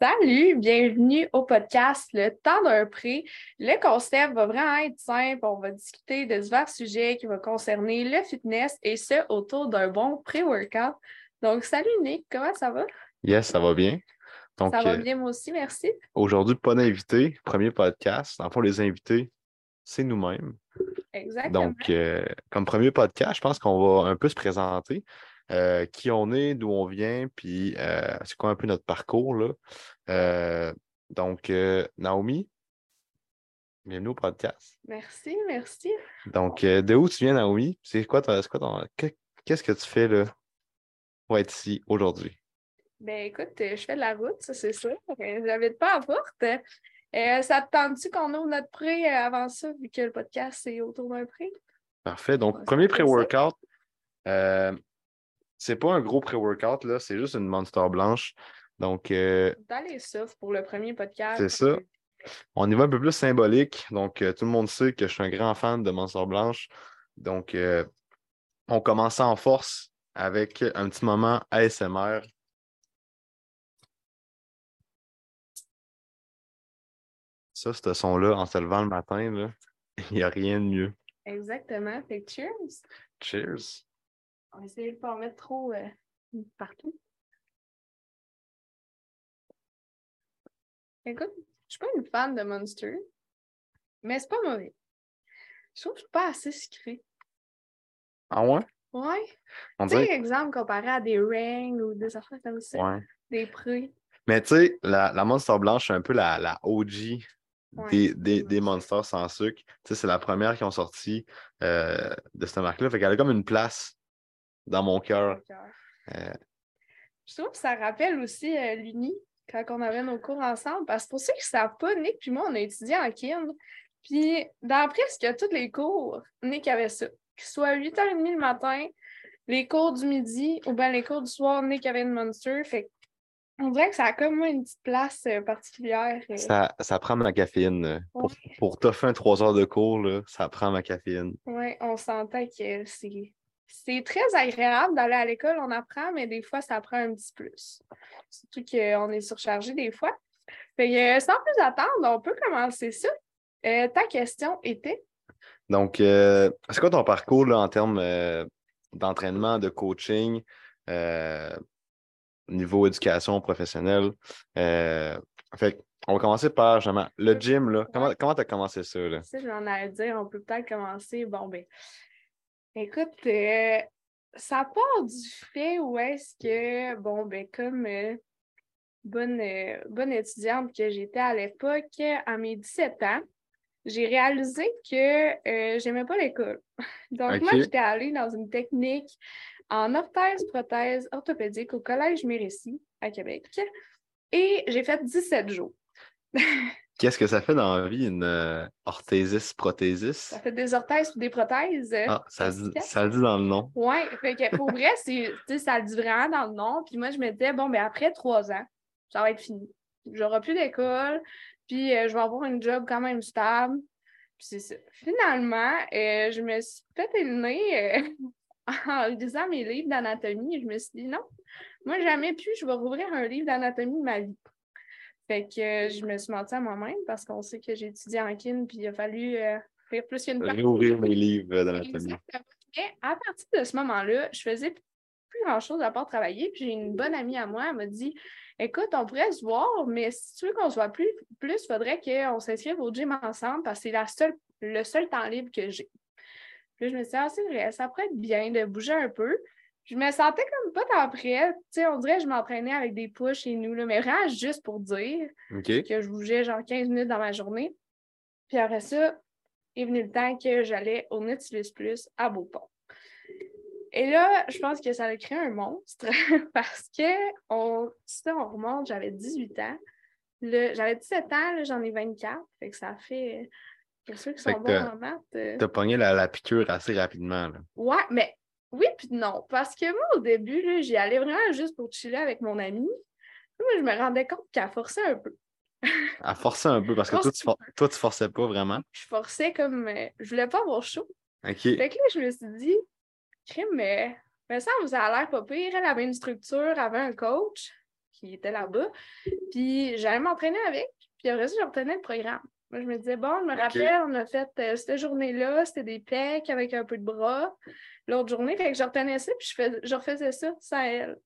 Salut, bienvenue au podcast Le temps d'un prix. Le concept va vraiment être simple. On va discuter de divers sujets qui vont concerner le fitness et ce autour d'un bon pré-workout. Donc, salut Nick, comment ça va? Yes, ça va bien. Donc, ça va euh, bien, moi aussi, merci. Aujourd'hui, pas d'invité, premier podcast. En fait, les invités, c'est nous-mêmes. Exactement. Donc, euh, comme premier podcast, je pense qu'on va un peu se présenter. Euh, qui on est, d'où on vient, puis euh, c'est quoi un peu notre parcours. Là. Euh, donc, Naomi, bienvenue au podcast. Merci, merci. Donc, de où tu viens, Naomi? C'est quoi, ton, Qu'est-ce que tu fais là, pour être ici aujourd'hui? Ben écoute, je fais de la route, ça c'est sûr. J'habite pas à Porte. ça te tente-tu qu'on ouvre notre pré avant ça, vu que le podcast c'est autour d'un pré? Parfait. Donc, premier pré-workout. C'est pas un gros pré-workout, là, c'est juste une monster blanche. Donc. Euh, Dans les pour le premier podcast. C'est ça. On y va un peu plus symbolique. Donc, euh, tout le monde sait que je suis un grand fan de Monster Blanche. Donc, euh, on commence en force avec un petit moment ASMR. Ça, ce son-là, en se levant le matin, il n'y a rien de mieux. Exactement. Fait cheers. Cheers. On va essayer de ne pas en mettre trop euh, partout. Écoute, je ne suis pas une fan de Monster, mais c'est pas mauvais. Je trouve que c'est pas assez sucré. Ah ouais? Ouais. Tu sais, exemple, comparé à des rings ou des affaires comme ça. Ouais. Des prix. Mais tu sais, la, la, Monster Blanche, c'est un peu la, la OG des, des, des, Monsters sans sucre. Tu sais, c'est la première qui ont sorti euh, de cette marque-là. Fait qu'elle a comme une place dans mon cœur. Euh, je trouve que ça rappelle aussi euh, l'Uni, quand on avait nos cours ensemble, parce que pour ceux qui ne savent pas, Nick puis moi, on a étudié en kin. Puis dans presque tous les cours, Nick avait ça. Que ce soit 8h30 le matin, les cours du midi ou bien les cours du soir, Nick avait une Monster. Fait on dirait que ça a comme une petite place euh, particulière. Ça, ça prend ma caféine. Pour, pour toffer un 3 heures de cours, là, ça prend ma caféine. Oui, on sentait que c'est c'est très agréable d'aller à l'école, on apprend, mais des fois, ça prend un petit plus. Surtout qu'on est surchargé des fois. Fait sans plus attendre, on peut commencer ça. Euh, ta question était? Donc, euh, c'est quoi ton parcours en termes euh, d'entraînement, de coaching, niveau éducation professionnelle? fait on va commencer par justement le gym. Là. Comment tu as commencé ça? Là? Si j'en ai dire, on peut peut-être commencer. Bon, ben, Écoute, euh, ça part du fait où est-ce que, bon, ben, comme euh, bonne, euh, bonne étudiante que j'étais à l'époque, à mes 17 ans, j'ai réalisé que j'aimais pas l'école. Donc, moi, j'étais allée dans une technique en orthèse, prothèse orthopédique au Collège Mérécy à Québec. Et j'ai fait 17 jours. Qu'est-ce que ça fait dans la vie, une euh, orthésis, prothèsis? Ça fait des orthèses ou des prothèses. Ah, ça, dit, ça le dit dans le nom. Oui, pour vrai, ça le dit vraiment dans le nom. Puis moi, je me disais, bon, ben après trois ans, ça va être fini. J'aurai plus d'école, puis euh, je vais avoir un job quand même stable. Puis c'est ça. Finalement, euh, je me suis peut-être élevée en lisant mes livres d'anatomie. Je me suis dit, non, moi, jamais plus, je vais rouvrir un livre d'anatomie de ma vie. Fait que euh, je me suis menti à moi-même parce qu'on sait que j'ai étudié en kin, puis il a fallu euh, faire plus qu'une partie. Réouvrir mes livres d'anatomie. Mais à partir de ce moment-là, je faisais plus grand-chose à part travailler. Puis j'ai une bonne amie à moi, elle m'a dit Écoute, on pourrait se voir, mais si tu veux qu'on se voit plus, plus, il faudrait qu'on s'inscrive au gym ensemble parce que c'est la seule, le seul temps libre que j'ai. Puis je me suis dit, ah, c'est vrai, ça pourrait être bien de bouger un peu je me sentais comme pas tant prête. Tu sais, on dirait que je m'entraînais avec des push chez nous, là, mais vraiment juste pour dire que je bougeais genre 15 minutes dans ma journée. Puis après ça, est venu le temps que j'allais au Nautilus Plus à Beaupont. Et là, je pense que ça a créé un monstre parce que on, si on remonte, j'avais 18 ans. J'avais 17 ans, j'en ai 24. Fait que ça fait. Pour ceux qui sont bons en maths. Euh, t'as pogné la, la, piqûre assez rapidement. Là. Ouais, mais oui, puis non. Parce que moi, au début, j'y allais vraiment juste pour chiller avec mon ami. Moi, je me rendais compte qu'elle forçait un peu. Elle forçait un peu parce que toi, tu, toi, tu forçais pas vraiment. Je forçais comme. Euh, je voulais pas avoir chaud. OK. Fait que là, je me suis dit, crime, mais, mais ça, vous a l'air pas pire. Elle avait une structure, elle avait un coach. qui était là-bas. Puis j'allais m'entraîner avec, puis après ça, je retenais le programme. Moi, je me disais, bon, je me rappelle, on a fait euh, cette journée-là, c'était des pecs avec un peu de bras. L'autre journée, fait que je retenais ça, puis je, fais, je refaisais ça, ça à elle.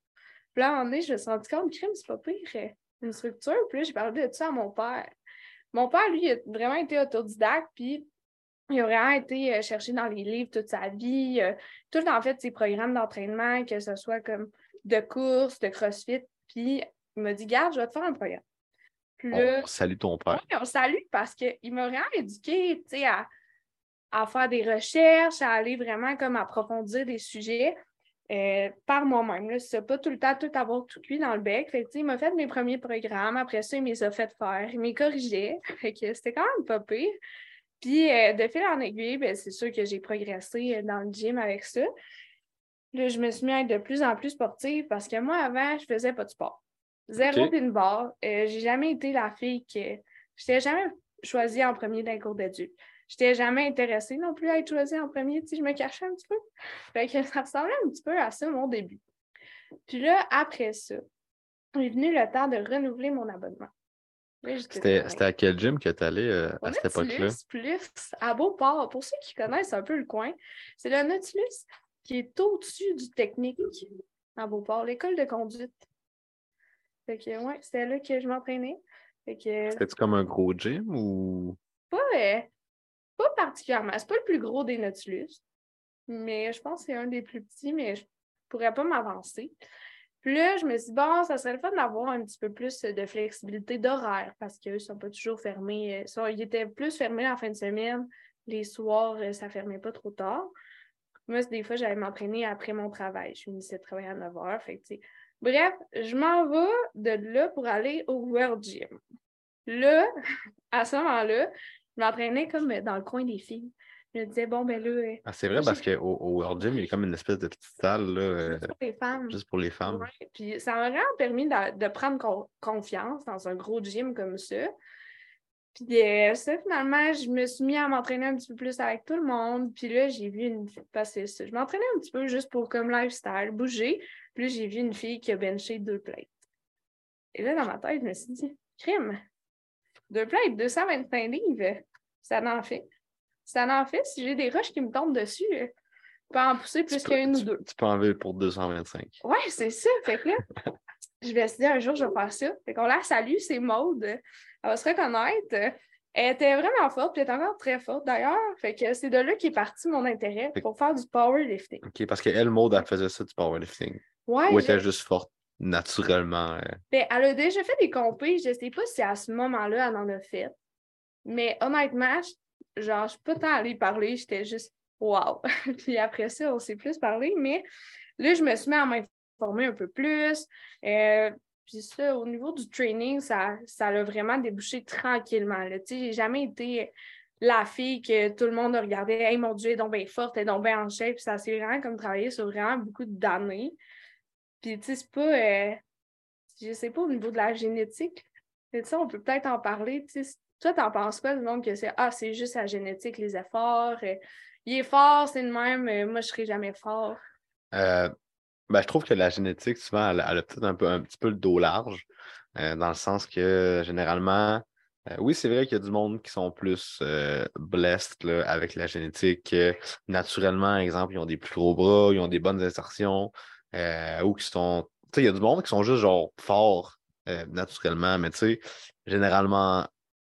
Puis là, un moment donné, je me suis rendu compte, crime, c'est pas pire, euh, une structure. Puis là, j'ai parlé de ça à mon père. Mon père, lui, il a vraiment été autodidacte, puis il a vraiment été euh, chercher dans les livres toute sa vie, tout en fait ses programmes d'entraînement, que ce soit comme de course, de crossfit. Puis il m'a dit, garde, je vais te faire un programme. Puis on salue ton père. Oui, on salue parce qu'il m'a vraiment éduqué à, à faire des recherches, à aller vraiment comme approfondir des sujets. Euh, par moi-même. C'est pas tout le temps tout avoir tout cuit dans le bec. Fait il m'a fait mes premiers programmes. Après ça, il m'a fait faire. Il m'a corrigé. c'était quand même pas pire. Puis euh, de fil en aiguille, ben, c'est sûr que j'ai progressé euh, dans le gym avec ça. Là, je me suis mis à être de plus en plus sportive parce que moi, avant, je faisais pas de sport. Zéro okay. barre. j'ai jamais été la fille que. Je n'étais jamais choisie en premier d'un cours d'adulte. Je n'étais jamais intéressée non plus à être choisie en premier. Tu je me cachais un petit peu. Fait que ça ressemblait un petit peu à ça, mon début. Puis là, après ça, il est venu le temps de renouveler mon abonnement. C'était à quel gym que tu allais euh, à cette époque-là? Plus, à Beauport. Pour ceux qui connaissent un peu le coin, c'est le Nautilus qui est au-dessus du technique à Beauport, l'école de conduite. Fait que, ouais, c'était là que je m'entraînais. C'était-tu comme un gros gym ou? Pas, euh, pas particulièrement. C'est pas le plus gros des Nautilus. Mais je pense que c'est un des plus petits, mais je pourrais pas m'avancer. Puis là, je me suis dit, bon, ça serait le fun d'avoir un petit peu plus de flexibilité d'horaire parce qu'eux ne sont pas toujours fermés. Euh, ils étaient plus fermés la fin de semaine. Les soirs, euh, ça fermait pas trop tard. Moi, des fois, j'allais m'entraîner après mon travail. Je finissais de travailler à 9 heures. Bref, je m'en vais de là pour aller au World Gym. Là, à ce moment-là, je m'entraînais comme dans le coin des filles. Je me disais, bon, ben là. Euh, ah, c'est vrai parce qu'au au World Gym, il y a comme une espèce de petite salle. Là, euh, juste pour les femmes. Juste pour les femmes. Ouais. Puis ça m'a vraiment permis de, de prendre confiance dans un gros gym comme ça. Puis euh, ça, finalement, je me suis mis à m'entraîner un petit peu plus avec tout le monde. Puis là, j'ai vu une fille passer ça. Je m'entraînais un petit peu juste pour comme lifestyle, bouger. Puis là, j'ai vu une fille qui a benché deux plates. Et là, dans ma tête, je me suis dit, crime, deux plates, 225 livres, ça en fait. Ça en fait, si j'ai des roches qui me tombent dessus, je peux en pousser plus qu'une ou deux. Tu peux en vivre pour 225. Ouais, c'est ça. Fait que là, je vais essayer un jour, je vais faire ça. Fait qu'on la salue, c'est Maude. Elle va se reconnaître. Elle était vraiment forte, puis elle est encore très forte d'ailleurs. Fait que c'est de là qu'est parti mon intérêt pour faire du powerlifting. OK, parce qu'elle, Maude, elle faisait ça du powerlifting. Ouais. Ou était juste forte? Naturellement? Ben, elle a déjà fait des compés. Je ne sais pas si à ce moment-là, elle en a fait. Mais honnêtement, genre, je suis pas tant allée parler. J'étais juste wow. puis après ça, on s'est plus parlé. Mais là, je me suis mis à m'informer un peu plus. Euh, puis ça, au niveau du training, ça, ça vraiment débouché tranquillement. Tu sais, j'ai jamais été la fille que tout le monde a regardé. Hey, mon Dieu, elle est donc bien forte, elle est donc bien en shape. Puis ça s'est vraiment comme travaillé sur vraiment beaucoup d'années. Puis, tu sais, c'est pas. Euh, je sais pas au niveau de la génétique. Tu sais, on peut peut-être en parler. Tu sais, toi, t'en penses quoi du monde que c'est Ah, c'est juste la génétique, les efforts. Euh, il est fort, c'est le même, mais moi, je serai jamais fort? Euh, ben, je trouve que la génétique, souvent, elle, a peut-être un, peu, un petit peu le dos large, euh, dans le sens que généralement, euh, oui, c'est vrai qu'il y a du monde qui sont plus euh, blessed avec la génétique. naturellement, exemple, ils ont des plus gros bras, ils ont des bonnes insertions, ou qui sont. Tu sais, il y a du monde qui sont juste genre forts naturellement, mais tu sais, généralement,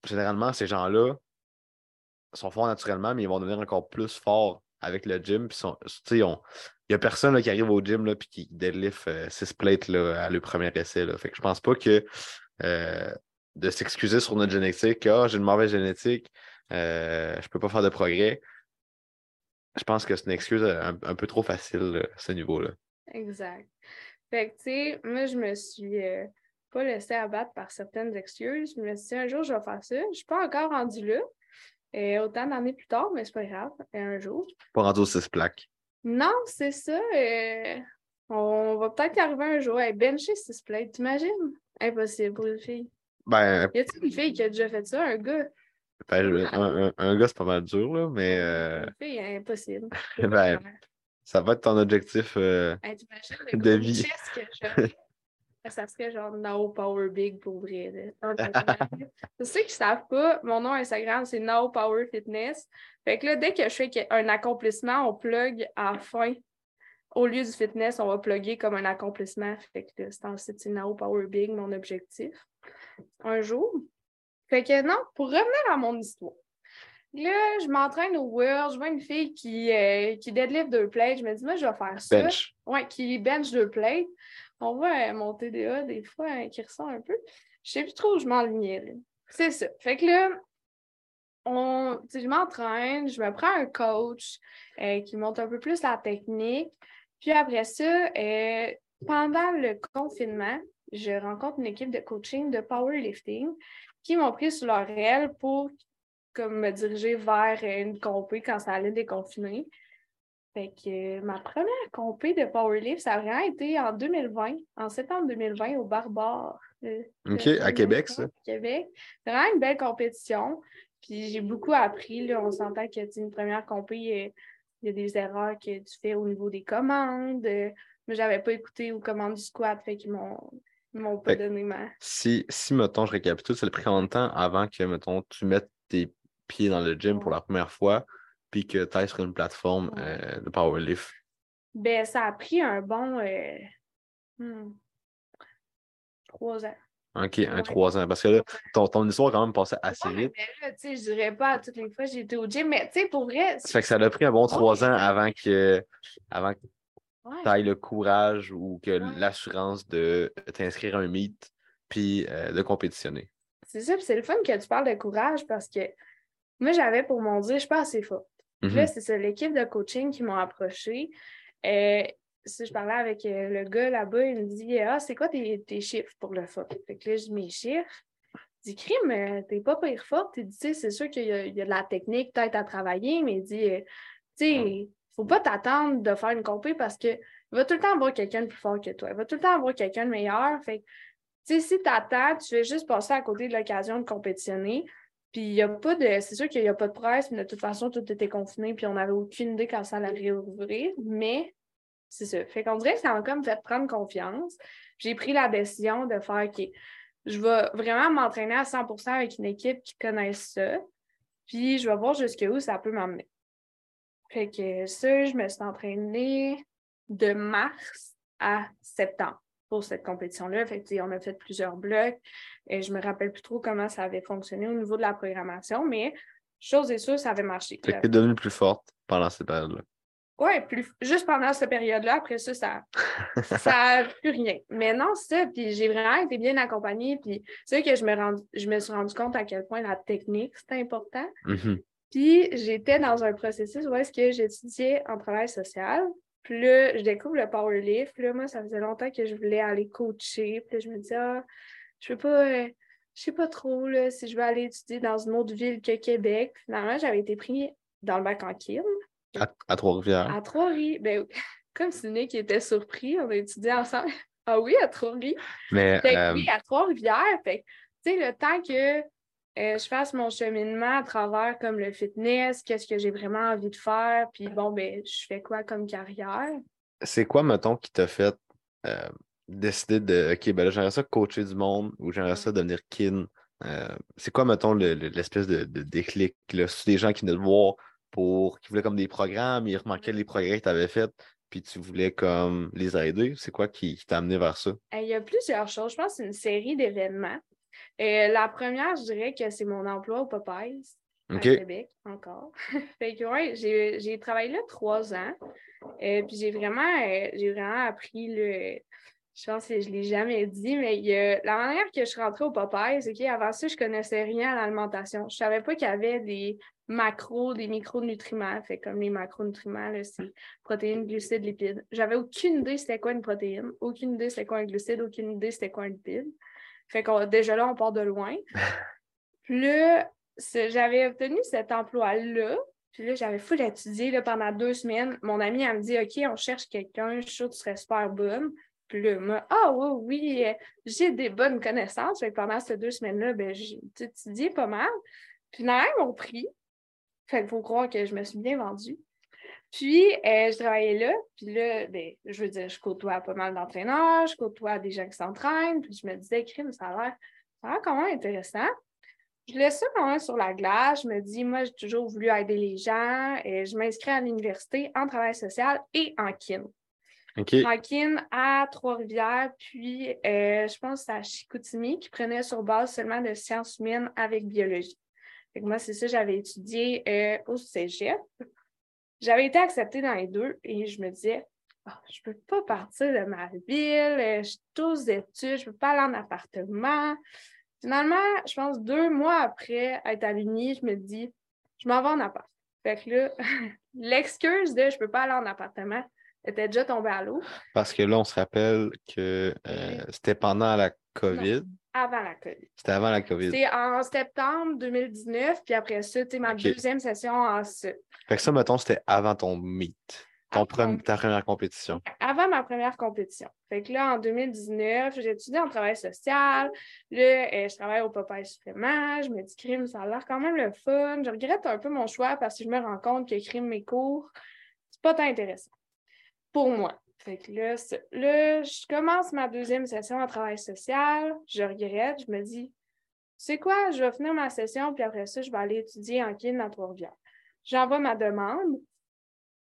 généralement, ces gens-là sont forts naturellement, mais ils vont devenir encore plus forts avec le gym. Puis ils ont, il n'y a personne qui arrive au gym et qui deadlift 6 euh, plates là, à le premier essai. Là. Fait que je pense pas que euh, de s'excuser sur notre génétique, ah, j'ai une mauvaise génétique, euh, je peux pas faire de progrès. Je pense que c'est une excuse un, peu trop facile à ce niveau-là. Exact. Fait que, tu sais, moi, je me suis pas laissé abattre par certaines excuses. Je me suis dit, un jour, je vais faire ça. Je suis pas encore rendu là. Et autant d'années plus tard, mais c'est pas grave. un jour. Pas rendu aux 6 plaques. Non, c'est ça. Euh, on va peut-être y arriver un jour. Hey, bencher six plates, t'imagines? Impossible pour une fille. Ben, y a-t-il une fille qui a déjà fait ça, un gars? Ben, un, gars, c'est pas mal dur, là, mais. Euh... Une fille, impossible. ben, ça va être ton objectif euh, de vie. Ça serait genre Now Power Big pour vrai. C'est ceux qui ne savent pas, mon nom Instagram, c'est Now Power Fitness. Fait que là, dès que je fais un accomplissement, on plug à la fin. Au lieu du fitness, on va plugger comme un accomplissement. Fait que c'est Now Power Big, mon objectif. Un jour. Fait que non, pour revenir à mon histoire. Là, je m'entraîne au World, je vois une fille qui, euh, qui deadlift deux plates. Je me dis, moi, je vais faire ça. Bench. Ouais, qui bench deux plates. On voit euh, mon TDA des fois hein, qui ressort un peu. Je sais plus trop où je m'enlignais. C'est ça. Fait que là, on, je m'entraîne, je me prends un coach euh, qui monte un peu plus la technique. Puis après ça, pendant le confinement, je rencontre une équipe de coaching de powerlifting qui m'ont pris sur leur réel pour comme me diriger vers une compé quand ça allait déconfiner. Fait que ma première compé de powerlift, ça a vraiment été en 2020, en septembre 2020, au Barbare. Euh, OK, à Québec, ça? Québec. C'est vraiment une belle compétition. Puis j'ai beaucoup appris. Là. On s'entend que une première compé, il y a des erreurs que tu fais au niveau des commandes. Mais j'avais pas écouté aux commandes du squat, fait qu'ils m'ont m'ont pas donné ma. Si, si, mettons, je récapitule, ça a pris combien de temps avant que, mettons, tu mettes tes pieds dans le gym pour la première fois, puis que tu ailles sur une plateforme euh, de powerlift? Ben, ça a pris un bon euh, hmm, trois ans. OK, un trois ans. Parce que là, ton, ton histoire a quand même passé assez vite. Mais là, tu sais, je dirais pas toutes les fois que j'étais au gym, mais tu sais, pour vrai. Ça fait que ça a pris un bon trois ans avant que, avant que tu ailles le courage ou que l'assurance de t'inscrire à un meet puis euh, de compétitionner. C'est ça, c'est le fun que tu parles de courage parce que moi, j'avais pour mon dire, je suis pas assez forte. Là, mm-hmm. c'est ça, l'équipe de coaching qui m'ont approché. Euh, si je parlais avec euh, le gars là-bas, il me dit Ah, c'est quoi tes, chiffres pour le foot? Fait que là, je dis mes chiffres. Il dit Crime, euh, t'es pas pire forte. Il dit C'est sûr qu'il y, a de la technique peut-être à travailler, mais il dit Tu sais, faut pas t'attendre de faire une compé parce que va tout le temps avoir quelqu'un de plus fort que toi. Il va tout le temps avoir quelqu'un de meilleur. Fait tu sais, si t'attends, tu fais juste passer à côté de l'occasion de compétitionner. Puis il n'y a pas de. C'est sûr qu'il n'y a pas de presse, mais de toute façon, tout était confiné, puis on n'avait aucune idée quand ça allait réouvrir. Mais c'est ça. Fait qu'on dirait que ça m'a comme fait prendre confiance. J'ai pris la décision de faire OK, je vais vraiment m'entraîner à 100% avec une équipe qui connaisse ça. Puis je vais voir jusqu'où ça peut m'emmener. Fait que ça, je me suis entraînée de mars à septembre pour cette compétition-là. Fait on a fait plusieurs blocs. Et je me rappelle plus trop comment ça avait fonctionné au niveau de la programmation, mais chose est sûre, ça avait marché. Que tu es devenue plus forte pendant cette période-là. Oui, juste pendant cette période-là. Après ça, ça n'a plus rien. Mais non, c'est ça. Puis j'ai vraiment été bien accompagnée. Puis c'est que je me, je me suis rendu compte à quel point la technique, c'était important. Mm-hmm. Puis j'étais dans un processus où est-ce que j'étudiais en travail social. Puis là, je découvre le powerlift. Puis là, moi, ça faisait longtemps que je voulais aller coacher. Puis là, je me disais, ah, je ne pas, euh, je sais pas trop là, si je vais aller étudier dans une autre ville que Québec. Finalement, j'avais été pris dans le bac en Kim. À, Trois-Rivières. À Trois-Rivières. Ben, comme Nick qui était surpris, on a étudié ensemble. Ah oui, à Trois-Rivières. Mais, euh, Oui, à Trois-Rivières. Fait tu sais, le temps que euh, je fasse mon cheminement à travers comme le fitness, qu'est-ce que j'ai vraiment envie de faire, puis bon, ben, je fais quoi comme carrière? C'est quoi, mettons, qui t'a fait euh, décider de OK, ben là, j'aimerais ça coacher du monde ou j'aimerais ça devenir kin? c'est quoi, mettons, l'espèce de, déclic? C'est des gens qui venaient te voir pour qui voulaient comme des programmes, ils remarquaient les progrès que tu avais faits, puis tu voulais comme les aider. C'est quoi qui, t'a amené vers ça? Il y a plusieurs choses. Je pense que c'est une série d'événements. Euh, la première, je dirais que c'est mon emploi au Popeyes à Québec encore. fait que ouais, j'ai travaillé là trois ans. et euh, puis j'ai vraiment, euh, j'ai vraiment appris le, je pense que je ne l'ai jamais dit, mais la manière que je suis rentrée au Popeyes, OK, avant ça, je ne connaissais rien à l'alimentation. Je ne savais pas qu'il y avait des macros, des micronutriments. Fait comme les macronutriments, c'est protéines, glucides, lipides. J'avais aucune idée c'était quoi une protéine, aucune idée c'était quoi un glucide, aucune idée c'était quoi un lipide. Fait que déjà là, on part de loin. Puis là, j'avais obtenu cet emploi-là. Puis là, j'avais fou d'étudier pendant deux semaines. Mon ami, elle me dit OK, on cherche quelqu'un, je suis sûre que tu serais super bonne. Puis là, moi, ah oui, oui, j'ai des bonnes connaissances. Fait pendant ces deux semaines-là, ben, j'ai étudié pas mal. Puis là, ils m'ont pris. Fait qu'il faut croire que je me suis bien vendue. Puis, euh, je travaillais là, puis là, ben, je veux dire, je côtoie pas mal d'entraîneurs, je côtoie des gens qui s'entraînent, puis je me disais, crime, ça a l'air, ça a l'air quand même intéressant. Je laisse ça quand même sur la glace. Je me dis, moi, j'ai toujours voulu aider les gens. Et je m'inscris à l'université en travail social et en kin. En kin à Trois-Rivières, puis euh, je pense que à Chicoutimi qui prenait sur base seulement de sciences humaines avec biologie. Fait que moi, c'est ça, j'avais étudié euh, au cégep. J'avais été acceptée dans les deux et je me disais, Ah, je ne peux pas partir de ma ville, euh, je suis tous études, je ne peux pas aller en appartement. Finalement, je pense deux mois après être à l'Uni, je me dis, je m'en vais en appart. Fait que là, l'excuse de je ne peux pas aller en appartement était déjà tombée à l'eau. Parce que là, on se rappelle que euh, c'était pendant la COVID. Avant la COVID. C'était avant la COVID. C'était en septembre 2019, puis après ça, tu ma deuxième session en ça. Fait que ça, mettons, c'était avant ton meet. Ton ta première compétition. Avant ma première compétition. Fait que là, en 2019, j'ai étudié en travail social. Là, euh, je travaille au Popeye Supplément. Je me dis, crime, ça a l'air quand même le fun. Je regrette un peu mon choix parce que je me rends compte que crime mes cours, c'est pas tant intéressant pour moi. Fait que là, là, je commence ma deuxième session en travail social. Je regrette. Je me dis, c'est quoi, je vais finir ma session, puis après ça, je vais aller étudier en kin à Trois-Rivières. J'envoie ma demande.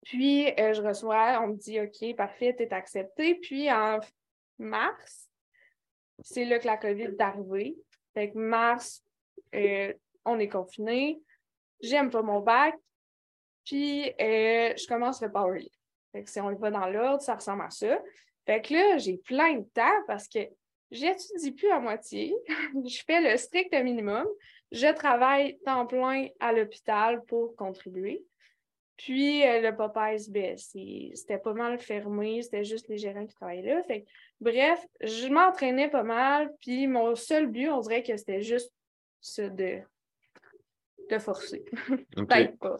Puis, euh, je reçois, on me dit, OK, parfait, tu es accepté. Puis, en mars, c'est là que la COVID est arrivée. Fait que mars, euh, on est confiné. J'aime pas mon bac. Puis, euh, je commence le powerlift. Fait que si on y va dans l'ordre, ça ressemble à ça. Fait que là, j'ai plein de temps parce que j'étudie plus à moitié. je fais le strict minimum. Je travaille temps plein à l'hôpital pour contribuer. Puis euh, le Popeyes, ben, c'était pas mal fermé, c'était juste les gérants qui travaillaient là. Fait que, bref, je m'entraînais pas mal, puis mon seul but, on dirait que c'était juste de, de forcer. OK. Peut-être pas.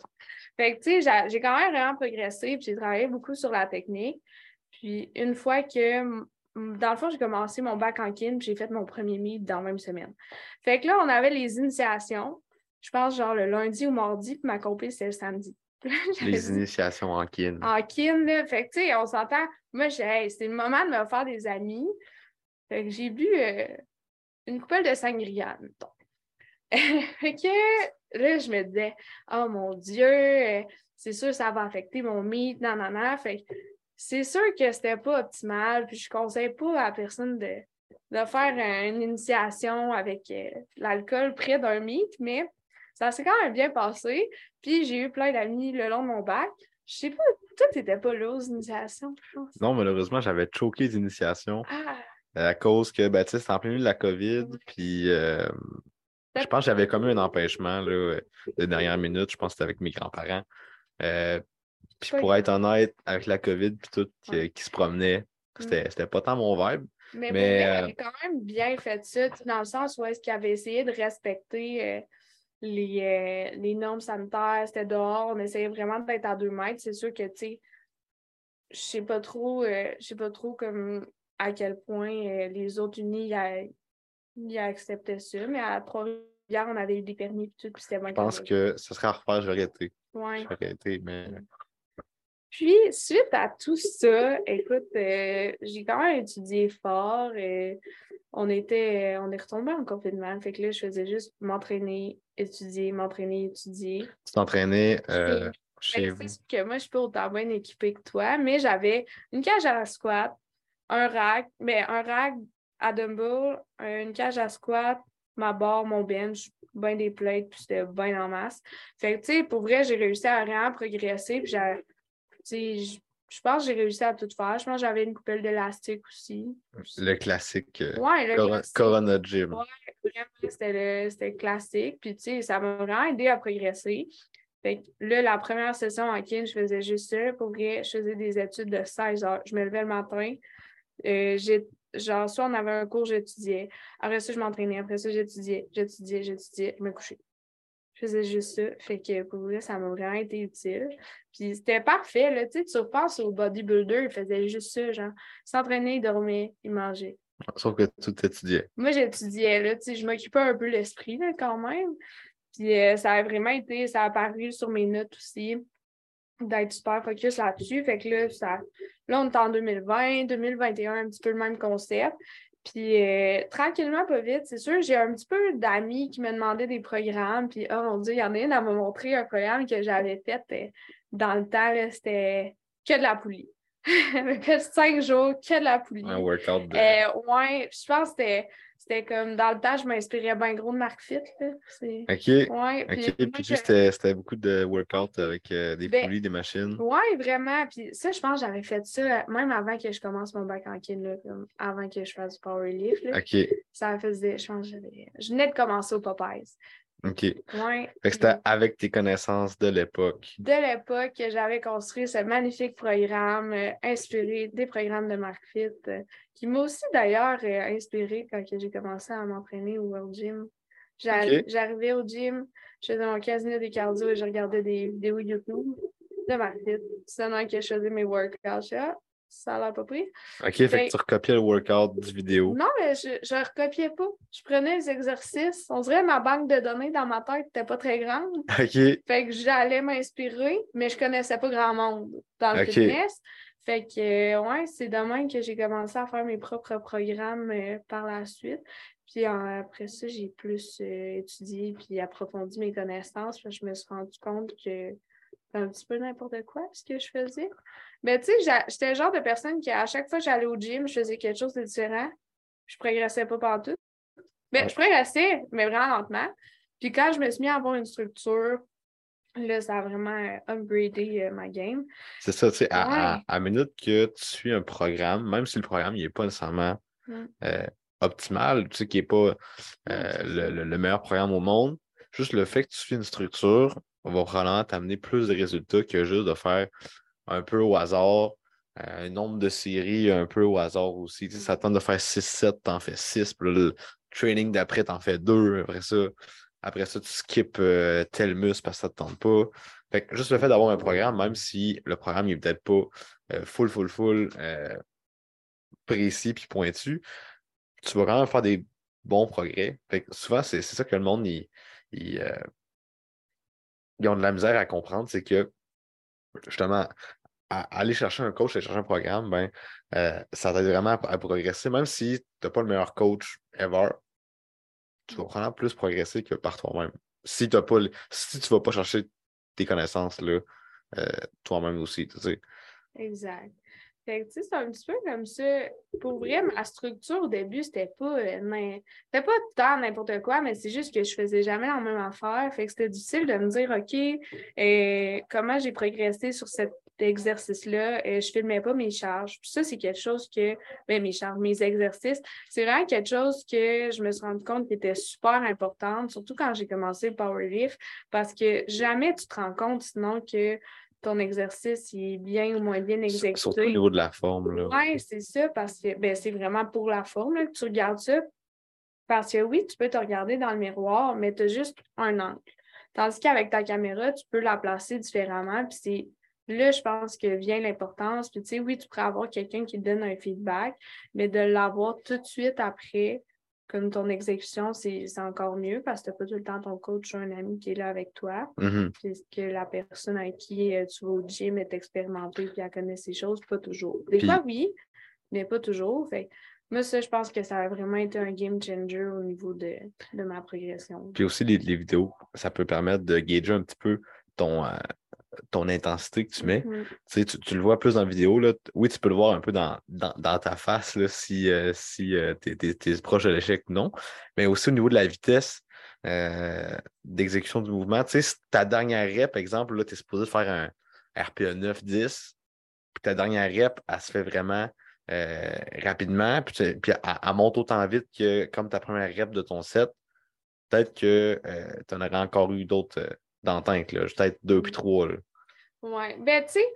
Fait que, tu sais, j'ai- quand même vraiment progressé, puis j'ai travaillé beaucoup sur la technique. Puis une fois que, dans le fond, j'ai commencé mon bac en kin, puis j'ai fait mon premier meet dans la même semaine. Fait que là, on avait les initiations, je pense genre le lundi ou mardi, puis ma compé, c'était le samedi. Les initiations en kin. en kin, là. Fait que, tu sais, on s'entend. Moi, j'ai, hey, c'est le moment de me faire des amis. Fait que j'ai bu euh, une coupelle de sangria, mettons. fait que là, je me disais, oh mon Dieu, euh, c'est sûr, ça va affecter mon meet, non, non, non. Fait que c'est sûr que c'était pas optimal. Puis je conseille pas à la personne de, de faire une initiation avec euh, l'alcool près d'un meet, mais ça s'est quand même bien passé. Puis j'ai eu plein d'amis le long de mon bac. Je sais pas, toi, t'étais pas là aux initiations, je pense. Non, malheureusement, j'avais choqué les initiations Ah, à cause que, ben, tu sais, c'était en plein milieu de la COVID. Puis, euh, je pense que j'avais comme eu un empêchement là, euh, de dernière minute. Je pense que c'était avec mes grands-parents. Euh, puis, pour être honnête, avec la COVID, puis tout, qui, Ouais. qui se promenait, c'était c'était pas tant mon vibe. mais, Mais, euh, quand même bien fait ça, dans le sens où est-ce qu'il avait essayé de respecter euh, les, les normes sanitaires, c'était dehors, on essayait vraiment d'être à deux mètres. C'est sûr que, tu sais, je sais pas trop, je sais pas trop comme à quel point les autres unis y, a- y acceptaient ça, mais à Trois-Rivières, on avait eu des permis et tout, puis c'était Je pense que ce serait à refaire, je vais arrêter. Ouais. Mais Puis, suite à tout ça, écoute, euh, j'ai quand même étudié fort. et on était, on est retombé en confinement. Fait que là, je faisais juste m'entraîner, étudier, m'entraîner, étudier. tu t'entraînais euh, chez vous. que moi, je suis pas autant bien équipée que toi, mais j'avais une cage à la squat, un rack, mais un rack à dumbbell, une cage à squat, ma barre, mon bench, bien des plates, puis c'était bien en masse. Fait que, tu sais, pour vrai, j'ai réussi à vraiment progresser, puis j'ai, tu sais, je- pense que j'ai réussi à tout faire. Je pense que j'avais une coupelle d'élastique aussi. Le classique euh, Ouais, le Cor- classique. Corona Gym. Ouais, vraiment, c'était classique. Puis, tu sais, ça m'a vraiment aidé à progresser. Fait que là, la première session en kin, je faisais juste ça. Pour vrai, je faisais des études de 16 heures. Je me levais le matin. Euh, j'ai, genre, soit on avait un cours, j'étudiais. Après ça, je m'entraînais. Après ça, j'étudiais, j'étudiais, j'étudiais. Je me couchais. Je faisais juste ça. Fait que pour vrai, ça m'a vraiment été utile. Puis c'était parfait, là. Tu sais, tu repenses au bodybuilder, il faisait juste ça, genre. Il s'entraînait, il dormait, il mangeait. Sauf que tout étudiait. Moi, j'étudiais, là, tu sais, je m'occupais un peu l'esprit, là, quand même. Puis euh, ça a vraiment été, ça a apparu sur mes notes aussi. D'être super focus là-dessus. Fait que là, ça, là, on est en 2020, 2021, un petit peu le même concept. Puis euh, tranquillement, pas vite, c'est sûr, j'ai un petit peu d'amis qui me demandaient des programmes. Puis, oh mon Dieu, il y en a une, elle m'a montré un programme que j'avais fait euh, dans le temps, c'était que de la poulie. M'a fait cinq jours que de la poulie. Un workout de... Euh, ouais, je pense que c'était c'était comme dans le temps, je m'inspirais bien gros de Marc Fit. Là. OK. Ouais, puis, OK. Puis je... c'était beaucoup de workouts avec euh, des ben, poulies, des machines. Oui, vraiment. Puis ça, je pense que j'avais fait ça même avant que je commence mon bac en kin, là, comme avant que je fasse du powerlift. Là. OK. Ça faisait, je pense, je venais de commencer au Popeyes. OK. Ouais. Fait que c'était avec tes connaissances de l'époque. De l'époque que j'avais construit ce magnifique programme euh, inspiré des programmes de Mark Fit, euh, qui m'a aussi d'ailleurs euh, inspiré quand j'ai commencé à m'entraîner au World Gym. J'arrivais au gym, je faisais mon casino des cardio et je regardais des vidéos YouTube de Mark Fit. C'est que je faisais mes workouts ça a l'air pas pris. OK, fait que ben tu recopiais le workout du vidéo. Non, mais je ne recopiais pas. Je prenais les exercices. On dirait que ma banque de données dans ma tête n'était pas très grande. OK. Fait que j'allais m'inspirer, mais je connaissais pas grand monde dans le fitness. Fait que, euh, ouais, c'est demain que j'ai commencé à faire mes propres programmes euh, par la suite. Puis après ça, j'ai plus euh, étudié puis approfondi mes connaissances. je me suis rendu compte que un petit peu n'importe quoi ce que je faisais. Mais tu sais, j'étais le genre de personne qui, à chaque fois que j'allais au gym, je faisais quelque chose de différent. Je progressais pas partout. Mais je progressais, mais vraiment lentement. Puis quand je me suis mis à avoir une structure, là, ça a vraiment upgradé euh, ma game. C'est ça, tu sais, à, à, minute que tu suis un programme, même si le programme n'est pas nécessairement mm. euh, optimal, tu sais, qui n'est pas euh, le, le, meilleur programme au monde, juste le fait que tu suis une structure, va probablement t'amener plus de résultats que juste de faire un peu au hasard, euh, un nombre de séries un peu au hasard aussi. Tu sais, ça tente de faire 6-7, t'en fais 6, puis le training d'après, t'en fais 2. Après ça, après ça, tu skips euh, tel muscle parce que ça ne te tente pas. Fait que juste le fait d'avoir un programme, même si le programme n'est peut-être pas euh, full, full, full précis puis pointu, tu vas quand même faire des bons progrès. Fait que souvent, c'est ça que le monde il, ils ont de la misère à comprendre, c'est que justement, aller chercher un coach, aller chercher un programme, ben, euh, ça t'aide vraiment à, progresser. Même si tu n'as pas le meilleur coach ever, tu vas vraiment plus progresser que par toi-même. Si, pas, si tu ne vas pas chercher tes connaissances là, euh, toi-même aussi. Tu sais. Exact. Fait c'est un petit peu comme ça. Pour vrai, ma structure au début, c'était pas, euh, c'était pas tant n'importe quoi, mais c'est juste que je faisais jamais la même affaire. Fait que c'était difficile de me dire, OK, euh, comment j'ai progressé sur cet exercice-là? Euh, je filmais pas mes charges. Puis ça, c'est quelque chose que, ben, mes charges, mes exercices, c'est vraiment quelque chose que je me suis rendu compte qui était super important, surtout quand j'ai commencé le powerlift, parce que jamais tu te rends compte sinon que ton exercice est bien ou moins bien exécuté. Surtout au niveau de la forme. Oui, c'est ça, parce que ben, c'est vraiment pour la forme que tu regardes ça. Parce que oui, tu peux te regarder dans le miroir, mais tu as juste un angle. Tandis qu'avec ta caméra, tu peux la placer différemment. Puis c'est là, je pense que vient l'importance. Puis tu sais, oui, tu pourrais avoir quelqu'un qui te donne un feedback, mais de l'avoir tout de suite après, comme ton exécution, c'est encore mieux parce que tu n'as pas tout le temps ton coach ou un ami qui est là avec toi. Mm-hmm. Puisque la personne avec qui euh, tu vas au gym est expérimentée et elle connaît ces choses, pas toujours. Des fois, oui, mais pas toujours. Fait moi, ça, je pense que ça a vraiment été un game changer au niveau de, ma progression. Puis aussi, les, les, vidéos, ça peut permettre de gager un petit peu ton, euh, ton intensité que tu mets. tu, tu, le vois plus dans la vidéo. Là. Oui, tu peux le voir un peu dans, dans, ta face là, si, euh, si euh, tu es, proche de l'échec ou non. Mais aussi au niveau de la vitesse euh, d'exécution du mouvement. Tu sais, ta dernière rep, par exemple, tu es supposé faire un RPE 9-10. Puis ta dernière rep, elle se fait vraiment rapidement. Puis, puis elle, monte autant vite que comme ta première rep de ton set. Peut-être que tu en aurais encore eu d'autres d'entente, peut-être deux puis trois. Oui. Ben, tu sais,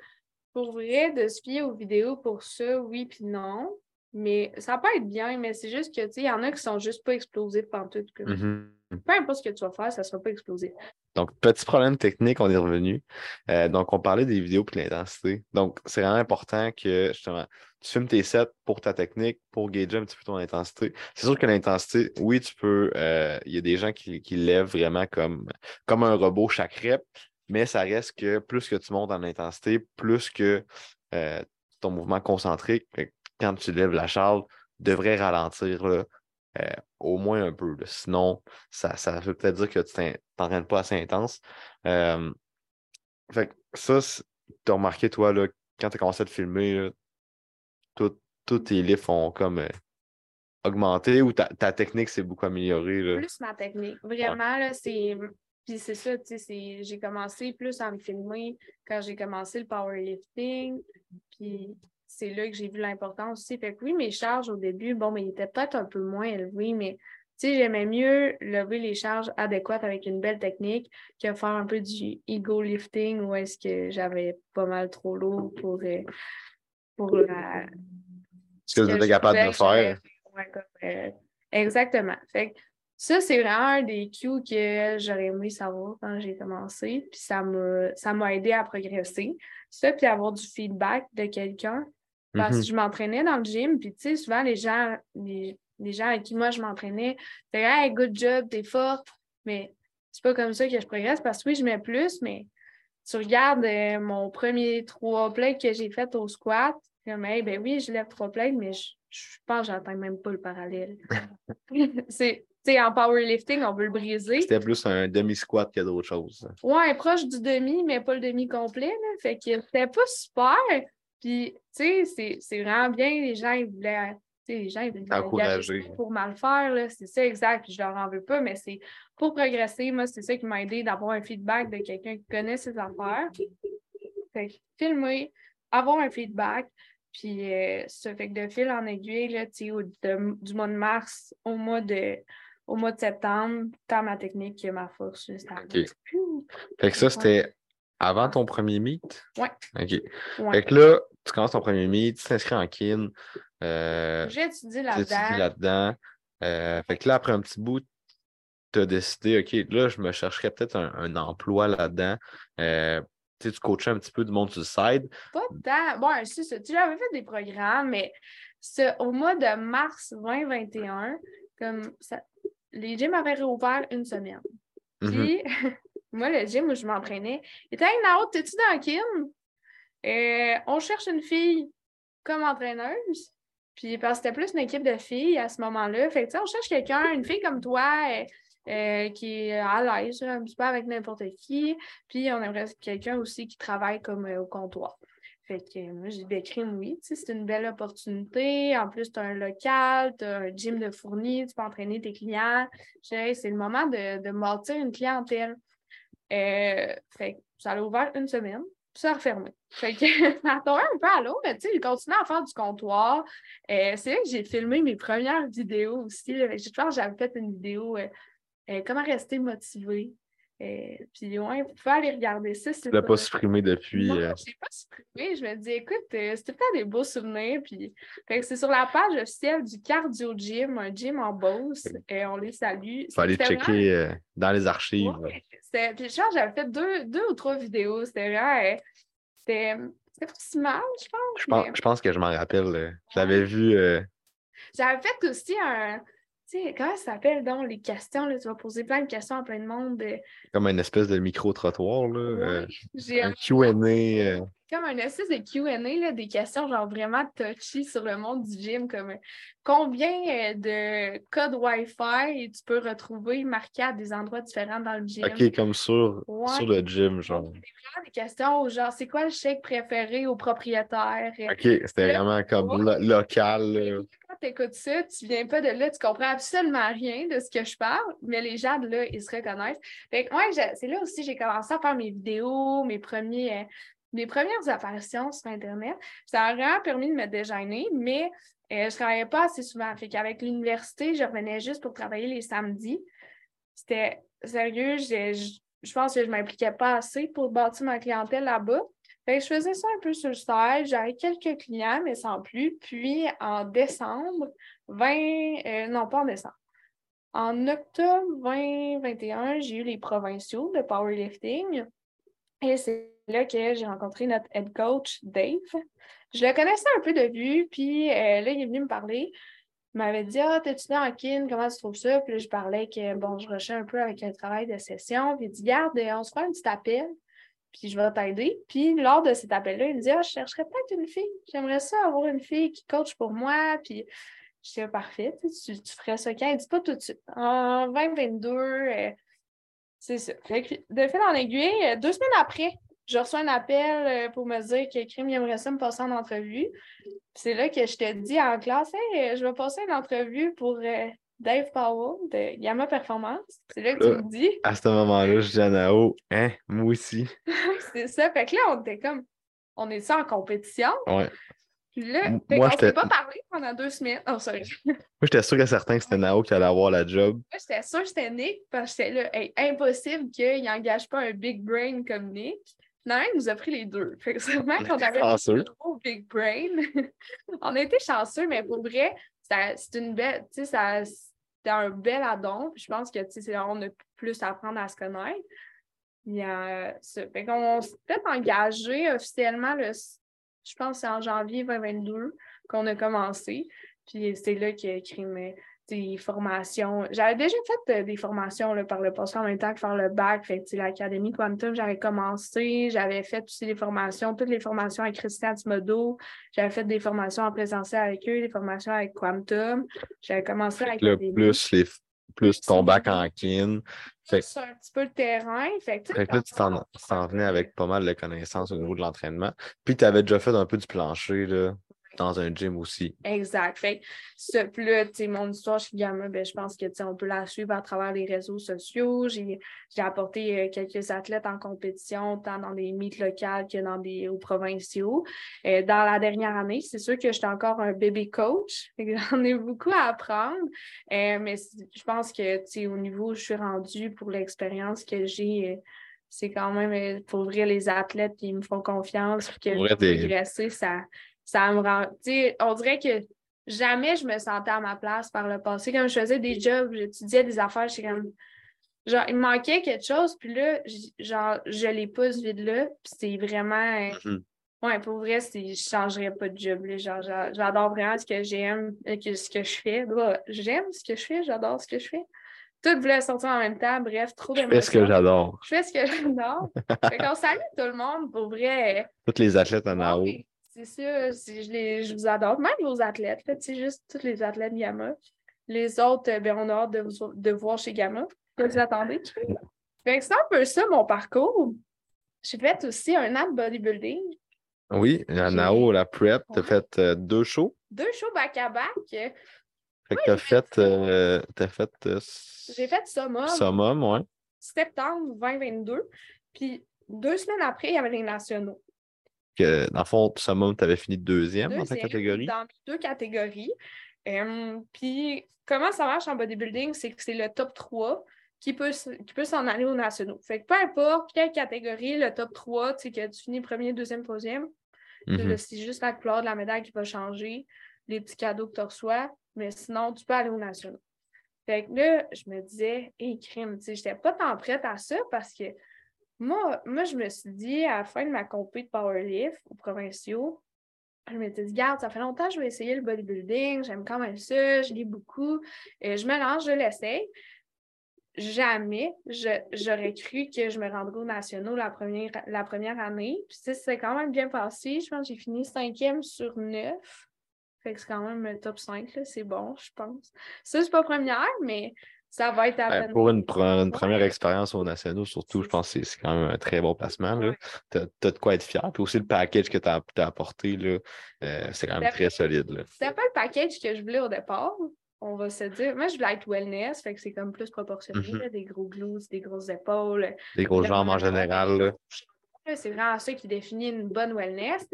pour vrai, de se fier aux vidéos pour ça, oui puis non. Mais ça peut être bien, mais c'est juste que, tu sais, il y en a qui sont juste pas explosifs par tout. Mm Peu importe ce que tu vas faire, ça sera pas explosif. Donc, petit problème technique, on est revenu. Euh, donc, on parlait des vidéos et de l'intensité. Donc, c'est vraiment important que, justement, tu filmes tes sets pour ta technique, pour gager un petit peu ton intensité. C'est sûr que l'intensité, oui, tu peux, euh, il y a des gens qui, qui lèvent vraiment comme, comme un robot chaque rep, mais ça reste que plus que tu montes en intensité, plus que euh, ton mouvement concentrique, quand tu lèves la charge, devrait ralentir là, euh, au moins un peu. Sinon, ça, ça veut peut-être dire que tu t'entraînes pas assez intense. Euh, fait ça, tu as remarqué, toi, là, quand tu as commencé à te filmer, tous tes livres ont comme euh, augmenté ou ta, technique s'est beaucoup améliorée? Plus ma technique. Vraiment, là, c'est. Puis c'est ça, tu sais, j'ai commencé plus à me filmer quand j'ai commencé le powerlifting. Puis c'est là que j'ai vu l'importance aussi. Fait que oui, mes charges au début, bon, mais ils étaient peut-être un peu moins élevés, mais tu sais, j'aimais mieux lever les charges adéquates avec une belle technique que faire un peu du ego lifting où est-ce que j'avais pas mal trop lourd pour, euh, pour la. Ce que, êtes capable de faire. Euh, exactement. Fait que ça, c'est vraiment un des cues que j'aurais aimé savoir quand j'ai commencé. Puis ça m'a aidé à progresser. Ça, puis avoir du feedback de quelqu'un parce que mm-hmm. je m'entraînais dans le gym, puis tu sais, souvent les gens, les, gens avec qui moi je m'entraînais, c'est Hey, good job, t'es forte. Mais c'est pas comme ça que je progresse parce que oui, je mets plus, mais tu regardes euh, mon premier trois plates que j'ai fait au squat, comme hey, ben oui, je lève trois plates, mais je, pense que j'atteins même pas le parallèle. c'est en powerlifting, on veut le briser. C'était plus un demi-squat que d'autres choses. Ouais, proche du demi, mais pas le demi complet. Fait que c'était pas super. Puis, tu sais, c'est vraiment bien, les gens, ils voulaient, les gens, ils voulaient pour mal faire, c'est ça, exact, puis je leur en veux pas, mais c'est pour progresser, moi, c'est ça qui m'a aidé d'avoir un feedback de quelqu'un qui connaît ses affaires. Fait filmer, avoir un feedback, puis euh, ça fait que de fil en aiguille, là, tu sais, du mois de mars au mois de au mois de septembre, tant ma technique que ma force. Juste Fait que ça, c'était avant ton premier meet? Oui. OK. Fait que là, tu commences ton premier meet, tu t'inscris en kin. Euh, J'étudie là-dedans. là-dedans. Euh, fait que là, après un petit bout, tu as décidé, OK, là, je me chercherais peut-être un, emploi là-dedans. Euh, tu coachais un petit peu du monde sur le side. Pas tant. Bon, ça. Tu avais fait des programmes, mais au mois de mars 2021, comme ça, les gyms avaient réouvert une semaine. Mm-hmm. Puis, Moi, le gym où je m'entraînais, était une autre, t'es-tu dans Kim? Euh, on cherche une fille comme entraîneuse. Puis parce que c'était plus une équipe de filles à ce moment-là. Fait que on cherche quelqu'un, une fille comme toi, euh, euh, qui est à l'aise un petit peu avec n'importe qui. Puis on aimerait quelqu'un aussi qui travaille comme au comptoir. Fait que moi, j'ai décrit oui, c'est une belle opportunité. En plus, tu as un local, tu as un gym de fourni, tu peux entraîner tes clients. C'est le moment de, de bâtir une clientèle. Euh, fait ça a ouvert une semaine, puis ça a refermé. Fait que ça tombé un peu à l'eau, mais tu sais, j'ai continué à faire du comptoir. Euh, c'est là que j'ai filmé mes premières vidéos aussi. Je pense que j'avais fait une vidéo euh, comment rester motivé. Puis, ouais, vous pouvez aller regarder ça. Tu l'as pas supprimé depuis. Non, je pas supprimé. Je me dis, écoute, euh, c'était peut-être des beaux souvenirs. Puis, c'est sur la page officielle du Cardio Gym, un gym en Beauce. Et on les salue. Il faut aller checker dans les archives. Puis, je j'avais fait deux, deux ou trois vidéos. C'était vraiment. c'était pas si mal, je pense. Je pense, je pense que je m'en rappelle. Je l'avais vu. J'avais fait aussi un tu sais, comment ça s'appelle donc les questions? Là, tu vas poser plein de questions à plein de monde. Comme une espèce de micro-trottoir, là. Euh, un QA. Euh. Comme une espèce de QA, des questions genre vraiment touchy sur le monde du gym, comme combien euh, de codes Wi-Fi tu peux retrouver marqués à des endroits différents dans le gym? OK, comme sur, sur le gym, genre. Des questions genre, c'est quoi le chèque préféré au propriétaire? OK, c'était vraiment comme local tu écoutes ça, tu viens pas de là, tu comprends absolument rien de ce que je parle, mais les gens de là, ils se reconnaissent. Fait moi, c'est là aussi j'ai commencé à faire mes vidéos, mes premiers. Euh, mes premières apparitions sur Internet. Ça a vraiment permis de me déjeuner, mais euh, je ne travaillais pas assez souvent. Fait qu'avec l'université, je revenais juste pour travailler les samedis. C'était sérieux, je, je pense que je ne m'impliquais pas assez pour bâtir ma clientèle là-bas je faisais ça un peu sur le site. J'avais quelques clients, mais sans plus. Puis en décembre 20, euh, non pas en décembre. En octobre 2021, j'ai eu les provinciaux de powerlifting. Et c'est là que j'ai rencontré notre head coach, Dave. Je le connaissais un peu de vue, puis euh, là, il est venu me parler. Il m'avait dit Ah, t'es-tu dans kin? Comment tu trouves ça? Puis là, je parlais que bon, je rushais un peu avec un travail de session. Puis il dit Garde, on se fera un petit appel puis je vais t'aider. Puis lors de cet appel-là, il me dit Ah, je chercherais peut-être une fille. J'aimerais ça avoir une fille qui coach pour moi. Puis je dis parfait, tu, tu, ferais ça quand? Il dit pas tout de suite. En 2022, euh, c'est ça. Fait que, de fait en aiguille, euh, deux semaines après, je reçois un appel euh, pour me dire que Crime aimerait ça me passer en entrevue. C'est là que je te dis en classe, hey, je vais passer une entrevue pour Dave Powell de Gamma Performance. C'est là que tu me dis. À ce moment-là, je dis à Nao, hein, moi aussi. c'est ça. Fait que là, on était comme, on est ça en compétition? Ouais. Puis là, moi, on ne s'est pas parlé pendant deux semaines. Oh, sorry. moi, j'étais sûr et certain que c'était Nao qui allait avoir la job. Moi, j'étais sûr que c'était Nick parce que c'était là, impossible qu'il n'engage pas un big brain comme Nick. Finalement, il nous a pris les deux. Fait que sûrement qu'on avait un gros big brain. on a été chanceux, mais pour vrai, c'est une belle, tu sais, ça, c'était un bel addon. Je pense que c'est là on a plus à apprendre à se connaître. Il y a ça. Fait qu'on s'est peut-être engagé officiellement, le, je pense que c'est en janvier 2022 qu'on a commencé. Puis c'est là qu'il a écrit des formations. J'avais déjà fait euh, des formations là, par le passé en même temps que faire le bac. Fait l'Académie Quantum, j'avais commencé. J'avais fait aussi des formations, toutes les formations avec Christian Timodo. J'avais fait des formations en présentiel avec eux, des formations avec Quantum. J'avais commencé avec le plus les plus ton bac en kin. C'est un petit peu le terrain. Fait, que là, tu t'en venais avec pas mal de connaissances au niveau de l'entraînement. Puis tu avais déjà fait un peu du plancher. Là dans un gym aussi. Exact. Fait ce plus, mon histoire chez Gamma, ben, je pense que on peut la suivre à travers les réseaux sociaux. J'ai apporté euh, quelques athlètes en compétition, tant dans des mythes locales que dans des aux provinciaux. Euh, dans la dernière année, c'est sûr que j'étais encore un bébé coach. J'en ai beaucoup à apprendre. Euh, mais je pense que au niveau où je suis rendue pour l'expérience que j'ai c'est quand même pour ouvrir les athlètes qui me font confiance, que je progresser, ça, ça me rend. On dirait que jamais je me sentais à ma place par le passé. Quand je faisais des jobs, j'étudiais des affaires, j'étais comme. Genre, il me manquait quelque chose, puis là, genre, je l'ai pas ce vide-là, puis c'est vraiment. Mm-hmm. Ouais, pour vrai, je ne changerais pas de job. Genre, j'adore vraiment ce que j'aime, euh, ce que je fais. J'aime ce que je fais, j'adore ce que je fais. Tout voulait sortir en même temps, bref, trop d'émotions. Je fais ce que j'adore. Je fais ce que j'adore. fait qu'on salue tout le monde, pour vrai. Tous les athlètes en AO. C'est ça, je, les, je vous adore. Même vos athlètes, c'est juste tous les athlètes Gamma. Les autres, ben, on a hâte de, vous, de voir chez Gamma. Vous attendez? c'est un peu ça mon parcours. J'ai fait aussi un an de bodybuilding. Oui, la NAO, la prep, tu as fait euh, deux shows. Deux shows back-à-back. Fait que tu as fait. Euh, fait euh, J'ai fait Summum. Summum, oui. Septembre 2022. Puis deux semaines après, il y avait les nationaux dans le fond, Summum, tu avais fini deuxième, dans ta catégorie? Dans deux catégories. puis, comment ça marche en bodybuilding? C'est que c'est le top 3 qui peut, qui peut s'en aller aux nationaux. Fait que peu importe quelle catégorie, le top 3, tu sais, que tu finis premier, deuxième, troisième, mm-hmm. c'est juste la couleur de la médaille qui va changer, les petits cadeaux que tu reçois, mais sinon, tu peux aller aux nationaux. Fait que là, je me disais, hé, crime, tu sais, j'étais pas tant prête à ça parce que moi, moi, je me suis dit, à la fin de ma compétition de powerlift aux provinciaux, je m'étais dit, garde, ça fait longtemps que je vais essayer le bodybuilding, j'aime quand même ça, je lis beaucoup, et je me lance, je l'essaye. Jamais j'aurais cru que je me rendrais aux nationaux la première, la première année. Puis, c'est quand même bien passé. Je pense que j'ai fini cinquième sur neuf. Fait que c'est quand même top 5, c'est bon, je pense. Ça, c'est pas première, mais ça va être à Pour une, première expérience aux nationaux, surtout, je pense que c'est quand même un très bon placement. Tu as, de quoi être fier. Puis aussi le package que tu as, apporté, euh, c'est quand même très solide. C'était pas le package que je voulais au départ, on va se dire. Moi, je voulais être wellness, fait que c'est comme plus proportionné. Mm-hmm. des gros glutes, des grosses épaules. Des grosses jambes en général. C'est vraiment ça qui définit une bonne wellness.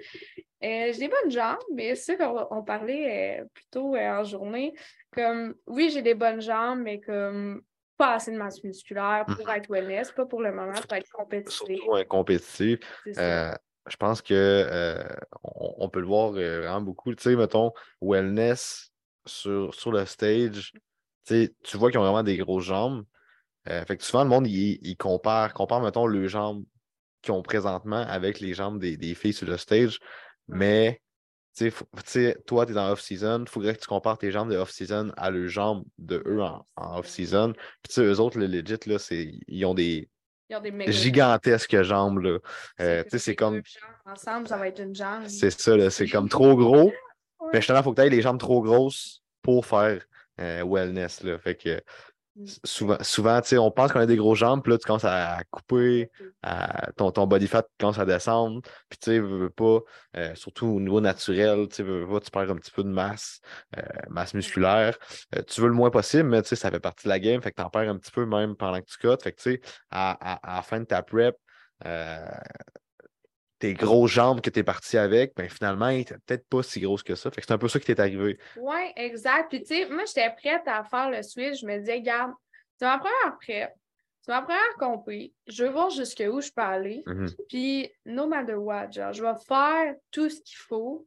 Euh, j'ai des bonnes jambes, mais c'est ça qu'on parlait euh, plutôt euh, en journée. Comme, oui, j'ai des bonnes jambes, mais comme pas assez de masse musculaire pour mhm. être wellness, pas pour le moment, pour être compétitif. Surtout compétitif. je pense que on, peut le voir vraiment beaucoup. Tu sais, mettons, wellness sur, sur le stage, tu vois qu'ils ont vraiment des grosses jambes. fait que souvent, le monde, il, compare, compare, mettons, les jambes qu'ils ont présentement avec les jambes des, des filles sur le stage. Mais tu sais, toi, tu es dans off-season, il faudrait que tu compares tes jambes de off-season à leurs jambes de eux en, off-season. Puis eux autres, le legit, là, ils ont des, Ils ont des gigantesques jambes. Là. Euh, tu sais, c'est comme. Ensemble, ça va être une jambe. C'est ça, là, c'est comme trop gros. Ouais. Mais justement, il faut que tu aies les jambes trop grosses pour faire euh, wellness. Là. Fait que. Souvent, souvent tu sais, on pense qu'on a des grosses jambes, puis là, tu commences à couper, à- ton, ton body fat commence à descendre. Puis tu sais, veux, pas, euh, surtout au niveau naturel, tu sais, veux, pas, tu perds un petit peu de masse, euh, masse musculaire. Euh, tu veux le moins possible, mais tu sais, ça fait partie de la game. Fait que tu en perds un petit peu même pendant que tu cotes. Fait que tu sais, à, à- à la fin de ta prep, euh, tes grosses jambes que tu es parti avec, ben finalement, ils étaient peut-être pas si grosses que ça. Fait que c'est un peu ça qui t'est arrivé. Oui, exact. Puis, tu sais, moi, j'étais prête à faire le switch. Je me disais, regarde, c'est ma première prep. C'est ma première compé. Je veux voir jusqu'où je peux aller. Mhm. Puis, no matter what, genre, je vais faire tout ce qu'il faut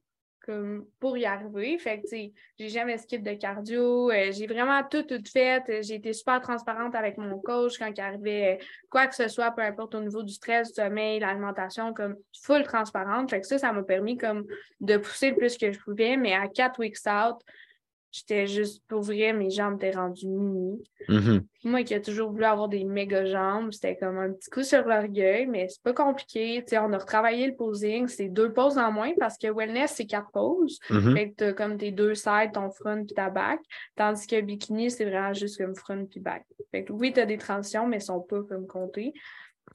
pour y arriver. Fait que, tu sais, j'ai jamais skip de cardio. euh, j'ai vraiment tout, tout fait. J'ai été super transparente avec mon coach quand il arrivait euh, quoi que ce soit, peu importe au niveau du stress, du sommeil, l'alimentation, comme full transparente. Fait que ça, ça m'a permis comme de pousser le plus que je pouvais. Mais à quatre weeks out, j'étais juste, pour vrai, mes jambes étaient rendues mini. Mhm. Moi qui ai toujours voulu avoir des méga jambes, c'était comme un petit coup sur l'orgueil, mais c'est pas compliqué. On a retravaillé le posing, c'est deux poses en moins parce que wellness, c'est quatre poses. Mhm. Fait que t'as comme tes deux sides, ton front puis ta back. Tandis que bikini, c'est vraiment juste comme front puis back. Fait que oui, t'as des transitions, mais elles sont pas comme comptées.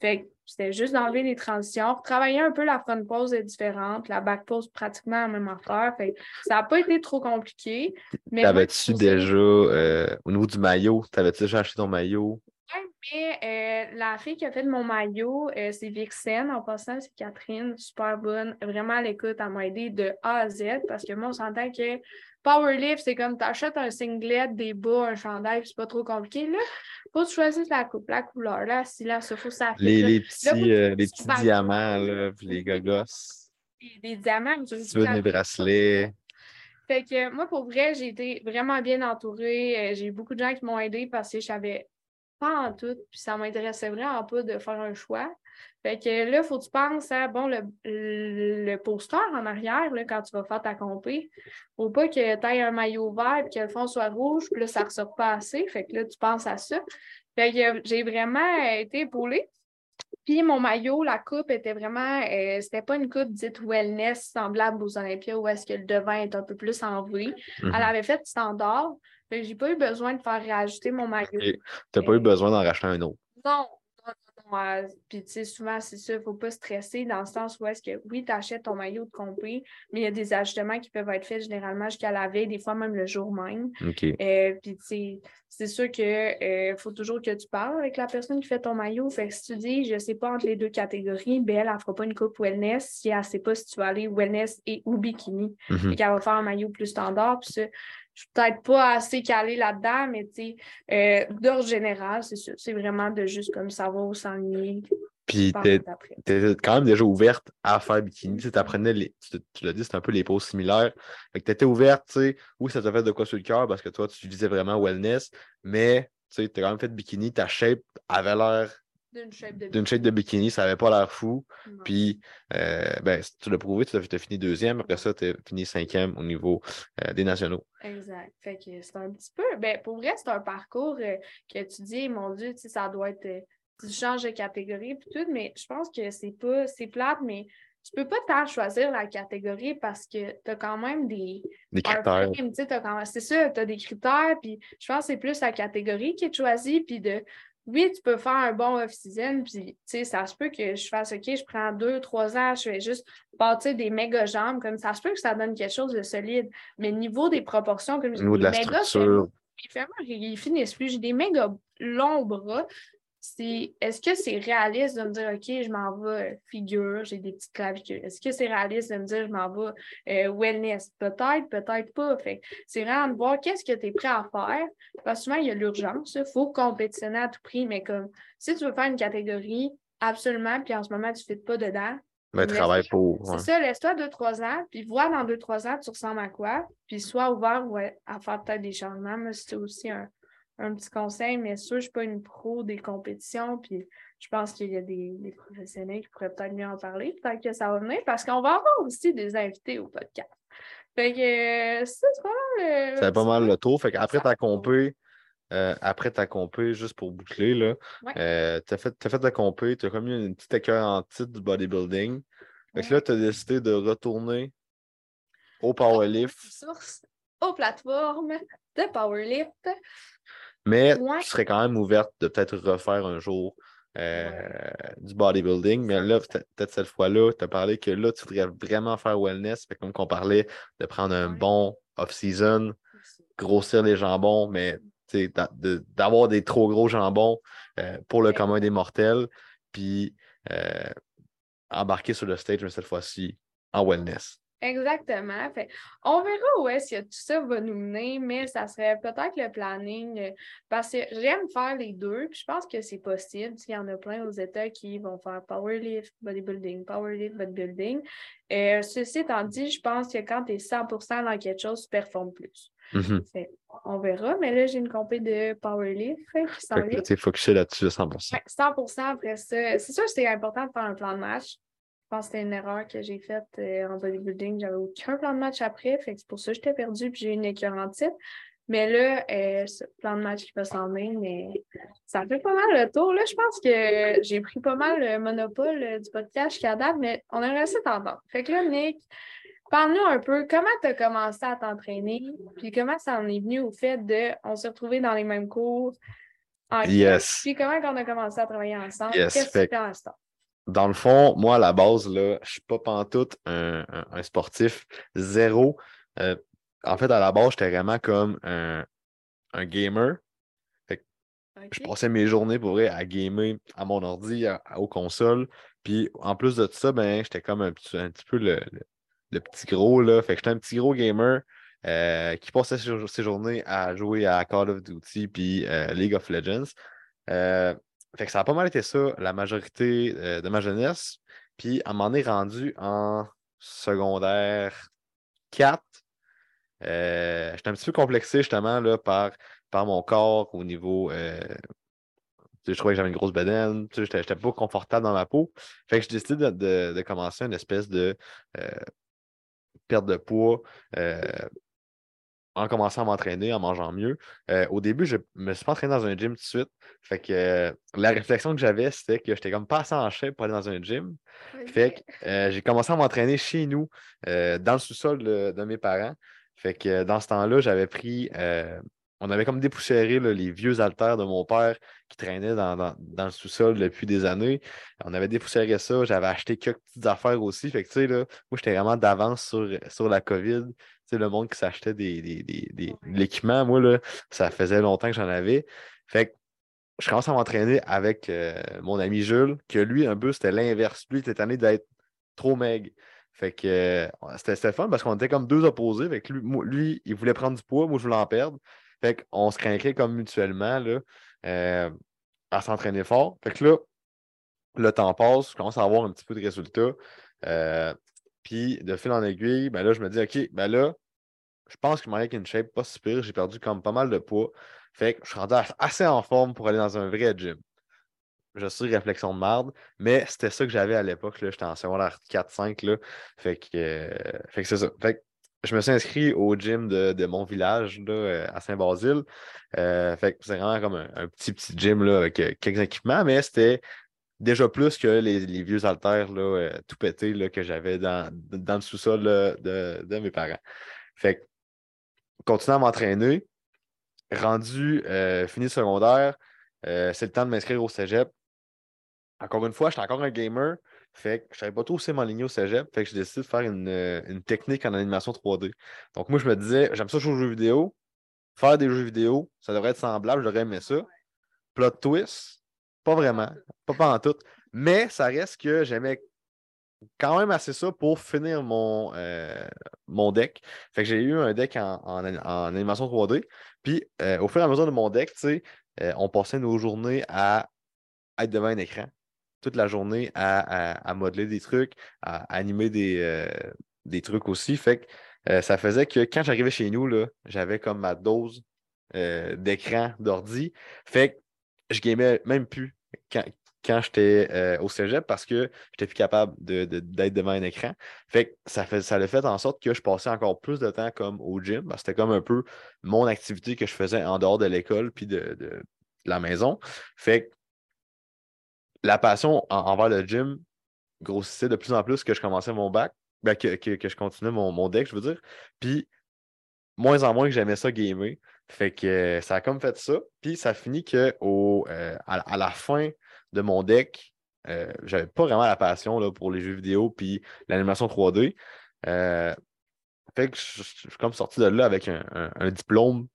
Fait que c'était juste d'enlever les transitions. Travailler un peu la front pose est différente, la back pose pratiquement la même affaire. Fait ça n'a pas été trop compliqué. T'avais-tu déjà, euh, au niveau du maillot, t'avais-tu déjà acheté ton maillot? Mais euh, la fille qui a fait mon maillot, euh, c'est Vixen. En passant, c'est Catherine, super bonne. Vraiment à l'écoute, elle m'a aidé de A à Z parce que moi, on s'entend que Powerlift, c'est comme tu achètes un singlet, des bas, un chandail, puis c'est pas trop compliqué. Là, faut que tu choisisses la coupe, la couleur. Là, si là, ça faut ça Les, là. les Là, petits, euh, tu les petits super diamants, là, puis les gogos, Des, diamants. tu veux tu veux que des bracelets. Fait que moi, pour vrai, j'ai été vraiment bien entourée. Euh, J'ai eu beaucoup de gens qui m'ont aidée parce que je savais pas en tout, puis ça m'intéressait vraiment pas de faire un choix. Fait que là, il faut que tu penses à bon, le, le poster en arrière là, quand tu vas faire ta compé. Faut pas que tu aies un maillot vert et que le fond soit rouge, puis là, ça ressort pas assez. Fait que là, tu penses à ça. Fait que euh, j'ai vraiment été épaulée. Puis mon maillot, la coupe était vraiment, euh, c'était pas une coupe dite wellness semblable aux Olympias où est-ce que le devant est un peu plus en V. Mhm. Elle avait fait standard. Que j'ai pas eu besoin de faire réajouter mon maillot. Ok. T'as pas eu besoin d'en racheter un autre? Non. Euh, Puis, tu sais, souvent, c'est ça, il ne faut pas stresser dans le sens où est-ce que, oui, tu achètes ton maillot de compé, mais il y a des ajustements qui peuvent être faits généralement jusqu'à la veille, des fois même le jour même. OK. Euh, puis, tu sais, c'est sûr qu'il faut toujours que tu parles avec la personne qui fait ton maillot. Fait que si tu dis, je ne sais pas entre les deux catégories, ben, elle ne fera pas une coupe wellness si elle ne sait pas si tu vas aller wellness et ou bikini. Mhm. Fait qu'elle va faire un maillot plus standard. Puis ça, je suis peut-être pas assez calée là-dedans, mais tu sais, euh, d'ordre général, c'est ça. C'est vraiment de juste comme savoir où s'enligner. Puis t'es- t'étais quand même déjà ouverte à faire bikini. Tu les. Tu, tu l'as dit, c'est un peu les poses similaires. Fait que t'étais ouverte, tu sais. Oui, ça t'a fait de quoi sur le cœur parce que toi, tu visais vraiment wellness, mais tu sais, t'as quand même fait bikini. Ta shape avait l'air D'une shape de d'une shape de bikini, ça avait pas l'air fou. Non. Puis, euh, ben, tu l'as prouvé, tu as, fini deuxième. Après ça, tu as fini cinquième au niveau euh, des nationaux. Exact. Fait que c'est un petit peu. Ben, pour vrai, c'est un parcours euh, que tu dis, mon Dieu, ça doit être. tu changes de catégorie puis tout, mais je pense que c'est pas. C'est plate, mais tu peux pas tant choisir la catégorie parce que tu as quand même des. Des critères. C'est ça, tu as des critères, puis je pense que c'est plus la catégorie qui est choisie, puis de. Oui, tu peux faire un bon off-season, puis tu sais, ça se peut que je fasse OK, je prends deux, trois ans, je vais juste bâtir des méga jambes, comme ça se peut que ça donne quelque chose de solide. Mais niveau des proportions, comme je la les méga ils finissent plus. J'ai des méga longs bras. C'est, est-ce que c'est réaliste de me dire, OK, je m'en vais euh, figure, j'ai des petites clavicules. Est-ce que c'est réaliste de me dire, je m'en vais euh, wellness? Peut-être, peut-être pas. Fait c'est vraiment de voir qu'est-ce que tu es prêt à faire. Parce que souvent, il y a l'urgence. Il faut compétitionner à tout prix. Mais comme si tu veux faire une catégorie, absolument, puis en ce moment, tu ne fites pas dedans, Mais travail c'est- pour. c'est ça, laisse-toi deux, trois ans, puis vois dans deux, trois ans, tu ressembles à quoi, puis sois ouvert ouais, à faire peut-être des changements. Moi, c'est aussi un, un petit conseil, mais sûr, je ne suis pas une pro des compétitions, puis je pense qu'il y a des, des professionnels qui pourraient peut-être mieux en parler, peut-être que ça va venir, parce qu'on va avoir aussi des invités au podcast. Fait que euh, ça, c'est pas mal. euh, Ça fait pas mal le tour. Fait qu'après Ça ta va. compé, euh, après ta compé, juste pour boucler, là, Ouais. euh, tu as fait, t'as fait ta compé, tu as comme eu une petite écœur en titre du bodybuilding. Fait que là, tu as décidé de retourner au powerlift, Source aux plateformes de Powerlift. Mais Ouais. tu serais quand même ouverte de peut-être refaire un jour euh, du bodybuilding. Mais là, peut- peut-être cette fois-là, tu as parlé que là, tu voudrais vraiment faire wellness. Fait comme qu'on parlait de prendre un Ouais. bon off-season, grossir les jambons, mais d'avoir des trop gros jambons euh, pour le commun des mortels, puis euh, embarquer sur le stage, mais cette fois-ci en wellness. Exactement. Fait, on verra où est-ce que tout ça va nous mener, mais ça serait peut-être le planning euh, parce que j'aime faire les deux, puis je pense que c'est possible. Il y en a plein aux États qui vont faire powerlift, bodybuilding, powerlift, bodybuilding. Euh, ceci étant dit, je pense que quand tu es 100% dans quelque chose, tu performes plus. Mhm. Fait, on verra, mais là, j'ai une compé de powerlift tu es focusé là-dessus à 100%. Ouais, 100 après ça. C'est sûr que c'est important de faire un plan de match. Je pense que c'était une erreur que j'ai faite euh, en bodybuilding. J'avais aucun plan de match après. Fait que c'est pour ça que j'étais perdue puis j'ai eu une écœur en titre. Mais là, euh, ce plan de match qui va s'en venir, mais ça fait pas mal le tour. Là, je pense que j'ai pris pas mal le monopole euh, du podcast jusqu'à date, mais on aimerait ça t'entendre. Fait que là, Nick, parle-nous un peu comment tu as commencé à t'entraîner, puis comment ça en est venu au fait de on s'est retrouvés dans les mêmes cours en Yes. puis comment on a commencé à travailler ensemble? Yes, Qu'est-ce que tu fais à l'instant? Dans le fond, moi, à la base, là, je suis pas pantoute un, un, un sportif zéro. Euh, en fait, à la base, j'étais vraiment comme un, un gamer. Je passais mes journées pour vrai à gamer à mon ordi, à- à- aux consoles. Puis en plus de ça, ben, j'étais comme un petit, un petit peu le, le- le petit gros. Là. Fait que j'étais un petit gros gamer euh, qui passait ses journées à jouer à Call of Duty puis euh, League of Legends. Fait que ça a pas mal été ça la majorité euh, de ma jeunesse. Puis à m'en est rendu en secondaire 4. Euh, j'étais un petit peu complexé justement là, par, par mon corps au niveau. euh, je trouvais que j'avais une grosse bedaine, j'étais j'étais pas confortable dans ma peau. Fait que j'ai décidé de, de- de commencer une espèce de euh, perte de poids euh, en commençant à m'entraîner, en mangeant mieux. Euh, au début, je me suis pas entraîné dans un gym tout de suite. Fait que euh, la réflexion que j'avais, c'était que j'étais comme pas assez en shape pour aller dans un gym. Fait que euh, j'ai commencé à m'entraîner chez nous, dans le sous-sol de, de mes parents. Fait que dans ce temps-là, j'avais pris. on avait comme dépoussiéré là, les vieux haltères de mon père qui traînaient dans, dans- dans le sous-sol depuis des années. On avait dépoussiéré ça. J'avais acheté quelques petites affaires aussi. Fait que tu sais, là, moi, j'étais vraiment d'avance sur, sur la COVID. Le monde qui s'achetait des, des, des- des- de l'équipement, moi, là, ça faisait longtemps que j'en avais. Fait que je commence à m'entraîner avec euh, mon ami Jules, que lui, un peu, c'était l'inverse. Lui, il était tanné d'être trop maigre. Fait que euh, c'était c'était fun parce qu'on était comme deux opposés. Fait que lui, lui, il voulait prendre du poids, moi, je voulais en perdre. Fait qu'on se craquait comme mutuellement là, euh, à s'entraîner fort. Fait que là, le temps passe, je commence à avoir un petit peu de résultats. Puis de fil en aiguille, ben là, je me dis, OK, ben là, je pense que avec une shape pas si pire. J'ai perdu comme pas mal de poids. Fait que je suis rendu assez en forme pour aller dans un vrai gym. Je suis réflexion de marde, mais c'était ça que j'avais à l'époque. J'étais en secondaire 4-5. là. Fait que, euh, que c'est ça. Fait que je me suis inscrit au gym de, de mon village là, euh, à Saint-Basile. Euh, fait que c'est vraiment comme un, petit, petit gym là, avec quelques équipements, mais c'était déjà plus que les, vieux haltères tout pétés que j'avais dans, dans le sous-sol de, de mes parents. Fait que continuer à m'entraîner. Rendu euh, fini secondaire, euh, c'est le temps de m'inscrire au cégep. Encore une fois, j'étais encore un gamer. Fait que je savais pas trop où c'est au cégep. Fait que j'ai décidé de faire une, euh, technique en animation 3D. Donc, moi, je me disais, j'aime ça jouer aux jeux vidéo. Faire des jeux vidéo, ça devrait être semblable, j'aurais aimé ça. Plot twist, pas vraiment, pas, pas en tout. Mais ça reste que j'aimais quand même assez ça pour finir mon, euh, mon deck. Fait que j'ai eu un deck en, en, animation 3D. Puis euh, au fur et à mesure de mon deck, euh, on passait nos journées à être devant un écran. Toute la journée à, à- modeler des trucs, à animer des, des trucs aussi. Fait que ça faisait que quand j'arrivais chez nous, j'avais comme ma dose d'écran d'ordi. Fait que je gamais même plus. Quand, quand j'étais euh, au cégep parce que j'étais plus capable d'être de, devant un écran. Fait que ça, fait, ça a fait en sorte que je passais encore plus de temps comme au gym. C'était comme un peu mon activité que je faisais en dehors de l'école puis de, de, la maison. Fait que la passion envers le gym grossissait de plus en plus que je commençais mon bac, ben, que, que, je continuais mon, mon deck, je veux dire. Puis moins en moins que j'aimais ça gamer. Fait que ça a comme fait ça. Puis ça finit que au, euh, à, la fin de mon deck, euh, j'avais pas vraiment la passion là, pour les jeux vidéo puis l'animation 3D. fait que je, suis comme sorti de là avec un, diplôme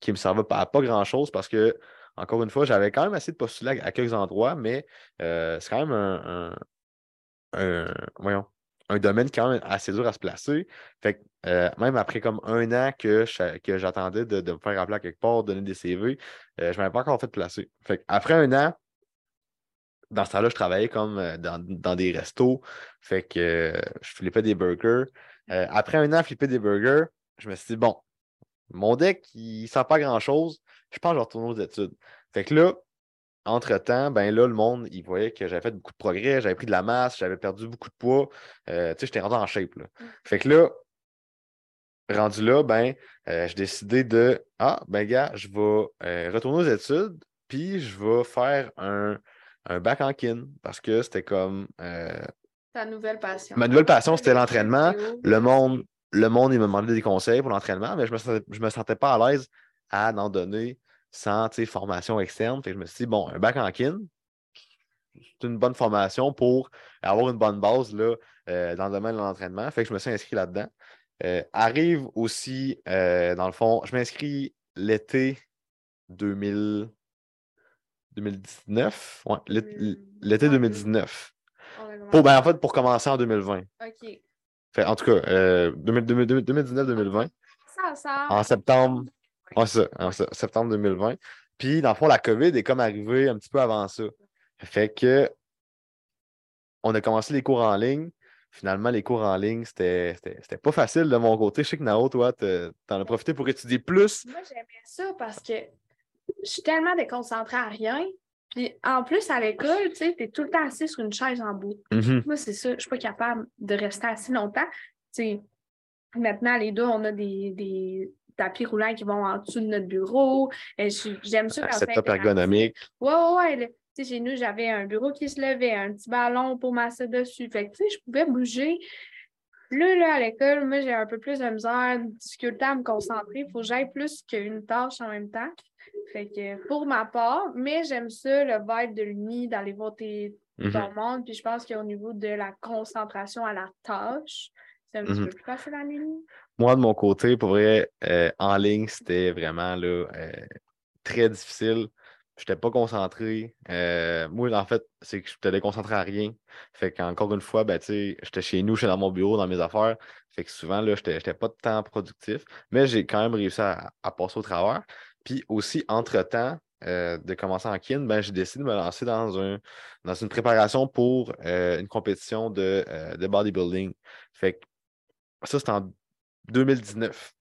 qui me servait à pas grand-chose parce que, encore une fois, j'avais quand même assez de postuler à, quelques endroits, mais c'est quand même un, un, voyons, un domaine quand même assez dur à se placer. Fait que, euh, même après comme un an que, que j'attendais de, me faire appeler à quelque part, donner des CV, euh, je ne m'avais pas encore fait placer. Fait après un an, dans ce temps-là, je travaillais comme euh, dans, des restos. Fait que je flippais des burgers. après un an à flipper des burgers, je me suis dit, bon, mon deck, il ne sent pas grand-chose. Je pense que je vais retourner aux études. Fait que là, entre-temps, ben là, le monde, il voyait que j'avais fait beaucoup de progrès, j'avais pris de la masse, j'avais perdu beaucoup de poids. Euh, tu sais, j'étais rendu en shape. Là. Mmh. Fait que là, rendu là, ben, euh, j'ai décidé de Ah, ben gars, je vais euh, retourner aux études, puis je vais faire un, un bac en kin parce que c'était comme. Ta nouvelle passion. Ma nouvelle passion, c'était l'entraînement. Le monde, le monde, il me demandait des conseils pour l'entraînement, mais je me je me sentais pas à l'aise à en donner sans formation externe. je me suis dit, bon, un bac en kin, c'est une bonne formation pour avoir une bonne base là, euh, dans le domaine de l'entraînement. Fait que je me suis inscrit là-dedans. Euh, arrive aussi, euh, dans le fond, je m'inscris l'été 2019. Ouais, l'été 2019. Pour, ben, en fait, pour commencer en 2020. OK. Fait, en tout cas, 2019-2020. En septembre, Ouais, ça, en septembre 2020. Puis, dans le fond, la COVID est comme arrivée un petit peu avant ça. Fait que on a commencé les cours en ligne. Finalement, les cours en ligne, c'était pas facile de mon côté. Je sais que Nao, toi, t'en as profité pour étudier plus. Moi, j'aimais ça parce que je suis tellement déconcentrée à rien. Puis en plus, à l'école, tu sais, t'es tout le temps assis sur une chaise en bout. Mm-hmm. Moi, c'est ça. Je suis pas capable de rester assis longtemps. Tu sais, maintenant, les deux, on a des, tapis roulants qui vont en dessous de notre bureau. J'aime ça. Un setup ergonomique. Oui, oui, oui. Chez nous, j'avais un bureau qui se levait, un petit ballon pour masser dessus. Fait que, je pouvais bouger. Là, là, à l'école, moi, j'ai un peu plus de misère, de difficulté à me concentrer. Il faut que j'aille plus qu'une tâche en même temps. Fait que pour ma part, mais j'aime ça, le vibe de l'uni, d'aller voir tes, mm-hmm. ton monde. Puis je pense qu'au niveau de la concentration à la tâche, c'est un petit mm-hmm. peu plus facile à l'uni. Moi, de mon côté, pour vrai, euh, en ligne, c'était vraiment là, euh, très difficile. Je n'étais pas concentré. Euh, moi, en fait, c'est que je n'étais concentré à rien. Fait qu'encore une fois, ben, j'étais chez nous, j'étais dans mon bureau, dans mes affaires. Fait que souvent, là, je n'étais pas de temps productif. Mais j'ai quand même réussi à, passer au travers. Puis aussi, entre-temps, de commencer en kin, ben, j'ai décidé de me lancer dans, un, dans une préparation pour une compétition de, de bodybuilding. Fait que ça, c'est en 2019.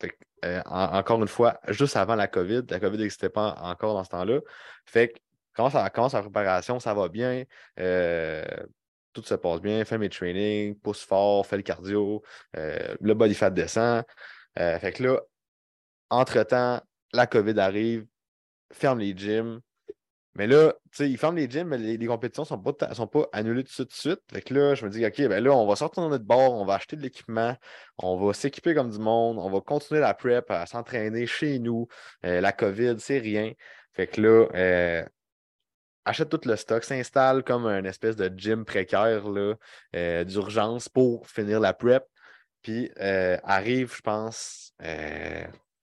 Euh, encore une fois, juste avant la COVID. La COVID n'existait pas encore dans ce temps-là. Fait que quand ça commence la préparation, ça va bien. Euh, tout se passe bien. Fais mes trainings, pousse fort, fais le cardio, euh, le body fat descend. fait que là, entre-temps, la COVID arrive, ferme les gyms, mais là, tu sais, ils ferment les gyms, mais les, compétitions ne sont pas, sont pas annulées tout de suite. Fait que là, je me dis, OK, ben là, on va sortir dans notre bord, on va acheter de l'équipement, on va s'équiper comme du monde, on va continuer la prep à s'entraîner chez nous. Euh, la COVID, c'est rien. Fait que là, euh, achète tout le stock, s'installe comme une espèce de gym précaire euh, d'urgence pour finir la prep. Puis arrive, je pense,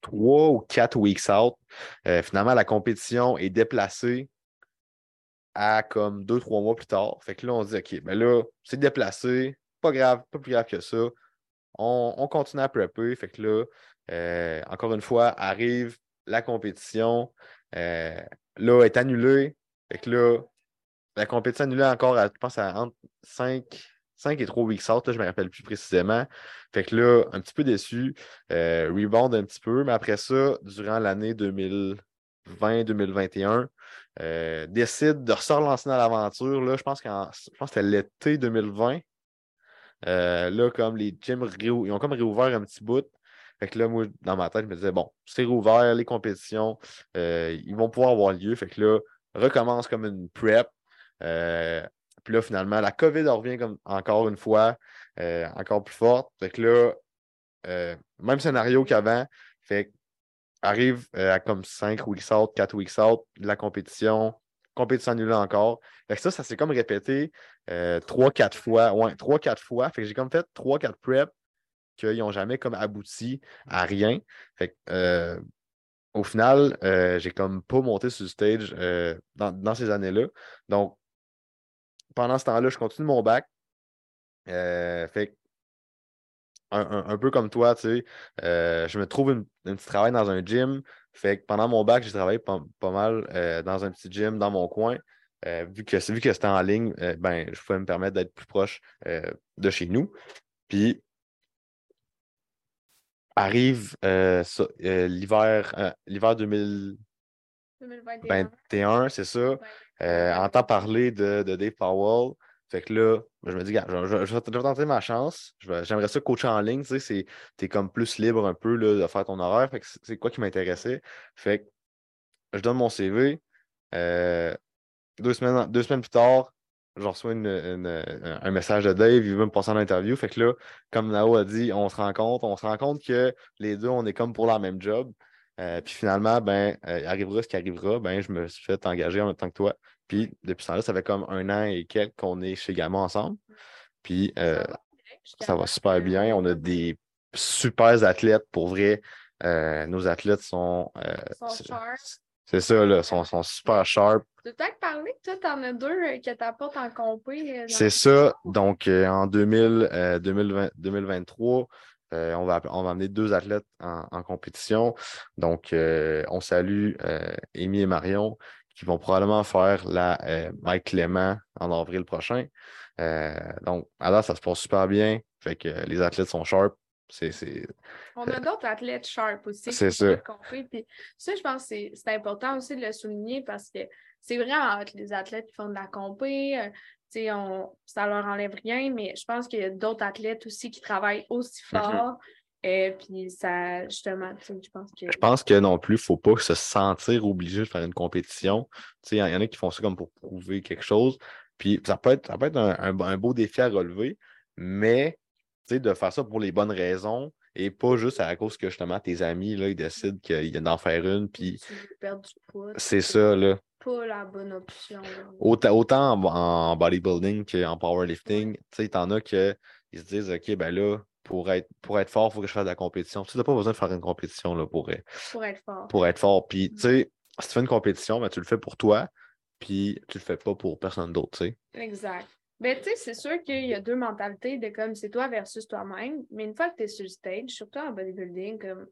trois ou quatre weeks out. finalement, la compétition est déplacée à comme deux, trois mois plus tard. Fait que là, on se dit, OK, ben là, c'est déplacé, pas grave, pas plus grave que ça. On, continue à prepper. Fait que là, euh, encore une fois, arrive la compétition. Euh, là, est annulée. Fait que là, la compétition annulée encore, à, je pense, à entre 5, 5 et 3 weeks out, je ne me rappelle plus précisément. Fait que là, un petit peu déçu, euh, rebound un petit peu, mais après ça, durant l'année 2020-2021, euh, décide de se relancer dans l'aventure. Là, je pense, je pense que c'était l'été 2020. Euh, là, comme les gyms, ils ont comme réouvert un petit bout. Fait que là, moi, dans ma tête, je me disais, bon, c'est réouvert, les compétitions, ils vont pouvoir avoir lieu. Fait que là, recommence comme une prep. Puis là, finalement, la COVID revient comme encore une fois, encore plus forte. Fait que là, même scénario qu'avant. Fait arrive euh, à comme 5 weeks out, 4 weeks out, la compétition, compétition annulée encore. Fait que ça, ça s'est comme répété 3-4 euh, fois. Ouais, 3-4 fois. Fait que j'ai comme fait 3-4 preps qu'ils n'ont jamais comme abouti à rien. Fait que, euh, au final, j'ai comme pas monté sur le stage dans, ces années-là. Donc, pendant ce temps-là, je continue mon bac. fait un, peu comme toi, tu sais, euh, je me trouve un petit travail dans un gym. Fait que pendant mon bac, j'ai travaillé pas, mal euh, dans un petit gym dans mon coin. Euh, vu que, vu que c'était en ligne, ben, je pouvais me permettre d'être plus proche de chez nous. Puis arrive l'hiver l'hiver 2021, c'est ça. entend parler de, de Dave Powell. Fait que là, je me dis, je, vais tenter ma chance. J'aimerais ça coacher en ligne. Tu sais, es comme plus libre un peu là, de faire ton horaire. Fait que c'est quoi qui m'intéressait? Fait que je donne mon CV. Euh, deux, semaines, deux semaines plus tard, je reçois un message de Dave, il veut me passer en interview. Fait que là, comme Nao a dit, on se rend compte, on se rend compte que les deux, on est comme pour la même job. Euh, puis finalement, ben, euh, arrivera ce qui arrivera, ben, je me suis fait engager en même temps que toi. Puis depuis ce temps-là, ça fait comme un an et quelques qu'on est chez Gamma ensemble. Puis euh, ça va super bien. On a des super athlètes pour vrai. Euh, nos athlètes sont. Euh, c'est ça, là, sont, sont super sharp. Tu peut-être parler que toi, tu en as deux que t'apportes en compé. C'est ça. Donc, en 2000, 2023, on, va, on va amener deux athlètes en, en compétition. Donc, on salue Amy et Marion qui vont probablement faire la euh, Mike Clément en avril prochain. Euh, donc, alors, ça se passe super bien. Fait que les athlètes sont sharp. On a d'autres athlètes sharp aussi. C'est ça. Puis, ça, je pense que c'est important aussi de le souligner parce que c'est vraiment les athlètes qui font de la compé. Euh, on, ça leur enlève rien, mais je pense qu'il y a d'autres athlètes aussi qui travaillent aussi mm-hmm. fort. Et puis ça, justement, je pense que. Je pense que non plus, il ne faut pas se sentir obligé de faire une compétition. Il y, en a qui font ça comme pour prouver quelque chose. Puis ça peut être, ça peut être un, beau défi à relever, mais de faire ça pour les bonnes raisons et pas juste à cause que justement tes amis là, ils décident qu'il y a d'en faire une. Puis... C'est ça, là. Pas la bonne option. Autant, autant en, bodybuilding qu'en powerlifting, tu sais, t'en as qui se disent OK, ben là, pour être, pour être fort, il faut que je fasse de la compétition. Tu n'as pas besoin de faire une compétition là, pour, pour être fort. Pour être fort. Puis, tu sais, si tu fais une compétition, ben, tu le fais pour toi, puis tu le fais pas pour personne d'autre, tu sais. Exact. Mais ben, tu sais, c'est sûr qu'il y a deux mentalités de comme c'est toi versus toi-même. Mais une fois que tu es sur le stage, surtout en bodybuilding, comme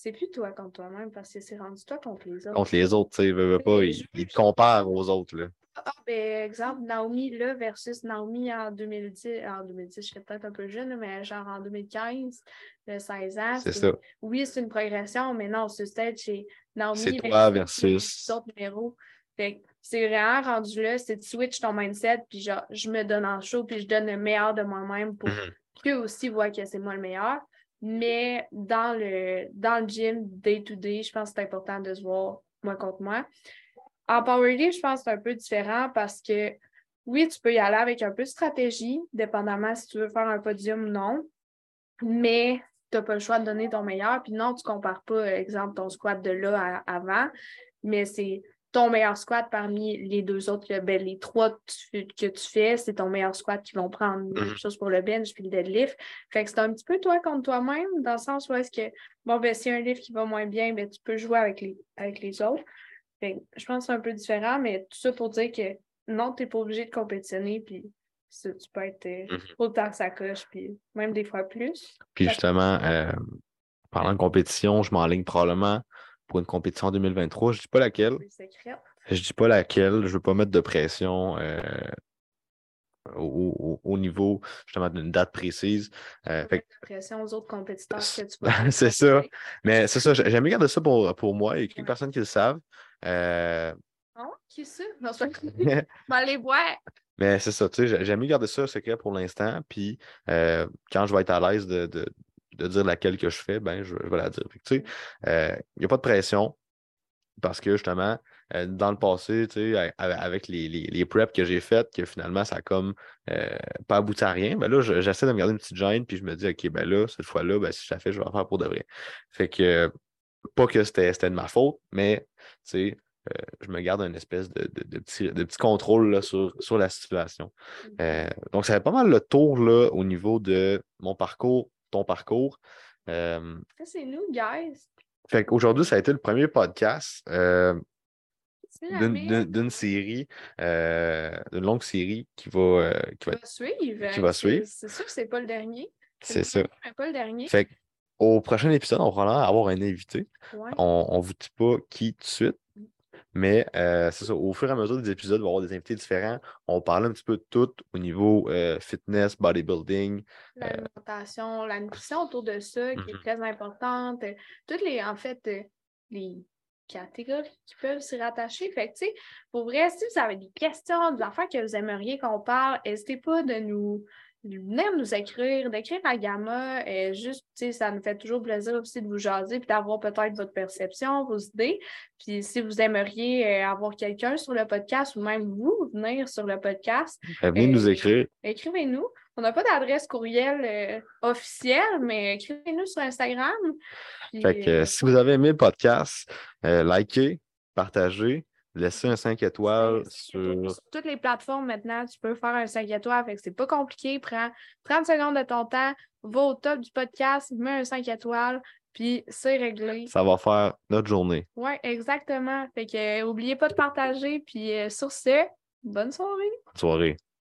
c'est plus toi contre toi-même parce que c'est rendu toi contre les autres. Contre les autres, tu sais, veux, pas, ils, te comparent aux autres, là. Ah, ben, exemple, Naomi là versus Naomi en 2010. En 2010, je serais peut-être un peu jeune, mais genre en 2015, le 16 ans. C'est ça. Oui, c'est une progression, mais non, ce stage, c'est Naomi c'est toi versus. autres numéros. Fait c'est vraiment rendu là, c'est de switch ton mindset, puis genre, je me donne en show, puis je donne le meilleur de moi-même pour mhm. qu'eux aussi voient que c'est moi le meilleur. Mais dans le, dans le gym, day to day, je pense que c'est important de se voir moi contre moi. En powerlift, je pense que c'est un peu différent parce que oui, tu peux y aller avec un peu de stratégie, dépendamment si tu veux faire un podium ou non, mais tu n'as pas le choix de donner ton meilleur. Puis non, tu ne compares pas, exemple, ton squat de là à avant, mais c'est ton meilleur squat parmi les deux autres, ben, les trois que tu, fais, c'est ton meilleur squat qui vont prendre même mhm. chose pour le bench puis le deadlift. Fait que c'est un petit peu toi contre toi-même, dans le sens où est-ce que, bon, ben, si un lift qui va moins bien, ben, tu peux jouer avec les, avec les autres je pense que c'est un peu différent, mais tout ça pour dire que non, tu n'es pas obligé de compétitionner, puis tu peux être euh, mhm. autant que ça coche, puis même des fois plus. Puis justement, euh, parlant de compétition, je m'enligne probablement pour une compétition en 2023. Je ne dis pas laquelle. Je dis pas laquelle. Je ne veux pas mettre de pression euh, au, niveau justement d'une date précise. Euh, fait... de pression aux autres compétiteurs que tu C'est ça. Mais c'est ça. J'aime bien garder ça pour, pour moi. Il y a quelques personnes qui le savent. Euh, Ah, qui? Non, c'est aller boire. Mais c'est ça, tu sais, j'aime mieux garder ça secret pour l'instant. Puis euh, quand je vais être à l'aise de, de, de, dire laquelle que je fais, ben je, je vais la dire. euh, il n'y a pas de pression parce que justement, euh, dans le passé, avec les, les, les preps que j'ai faites, que finalement, ça a comme pas abouti à rien, ben là, j'essaie de me garder une petite gêne, puis je me dis, OK, ben là, cette fois-là, ben, si je la fais, je vais la faire pour de vrai. Fait que, pas que c'était de ma faute, mais, tu euh, je me garde une espèce de, de, petit, de petit, contrôle sur, sur, la situation. Mmh. Euh, donc, ça fait pas mal le tour là, au niveau de mon parcours, ton parcours. Euh, c'est nous, guys. Fait qu'aujourd'hui, ça a été le premier podcast d'une série, d'une longue série qui va, qui va, suivre. Qui va suivre. C'est sûr que c'est pas le dernier. C'est ça. pas le dernier. Fait au prochain épisode, on va avoir un invité. On ne vous dit pas qui tout de suite. Mais euh, c'est ça, au fur et à mesure des épisodes, on va avoir des invités différents. On parle un petit peu de tout au niveau euh, fitness, bodybuilding. Euh, L'alimentation, la nutrition autour de ça, qui est mm-hmm. très importante. Toutes les, en fait, les catégories qui peuvent s'y rattacher. Fait que, tu sais, pour vrai, si vous avez des questions, des affaires que vous aimeriez qu'on parle, n'hésitez pas de nous, venir nous écrire, d'écrire à Gamma. Et juste, ça nous fait toujours plaisir aussi de vous jaser puis d'avoir peut-être votre perception, vos idées. Puis si vous aimeriez euh, avoir quelqu'un sur le podcast ou même vous venir sur le podcast, ben, venez nous euh, écrire. Écrivez-nous. On n'a pas d'adresse courriel euh, officielle, mais écrivez-nous sur Instagram. fait que, si vous avez aimé le podcast, likez, partagez. Laissez un 5 étoiles sur... sur... toutes les plateformes maintenant, tu peux faire un 5 étoiles. Fait que c'est pas compliqué. Prends 30 secondes de ton temps, va au top du podcast, mets un 5 étoiles, puis c'est réglé. Ça va faire notre journée. Oui, exactement. Fait que n'oubliez pas de partager. Puis euh, sur ce, bonne soirée. Bonne soirée.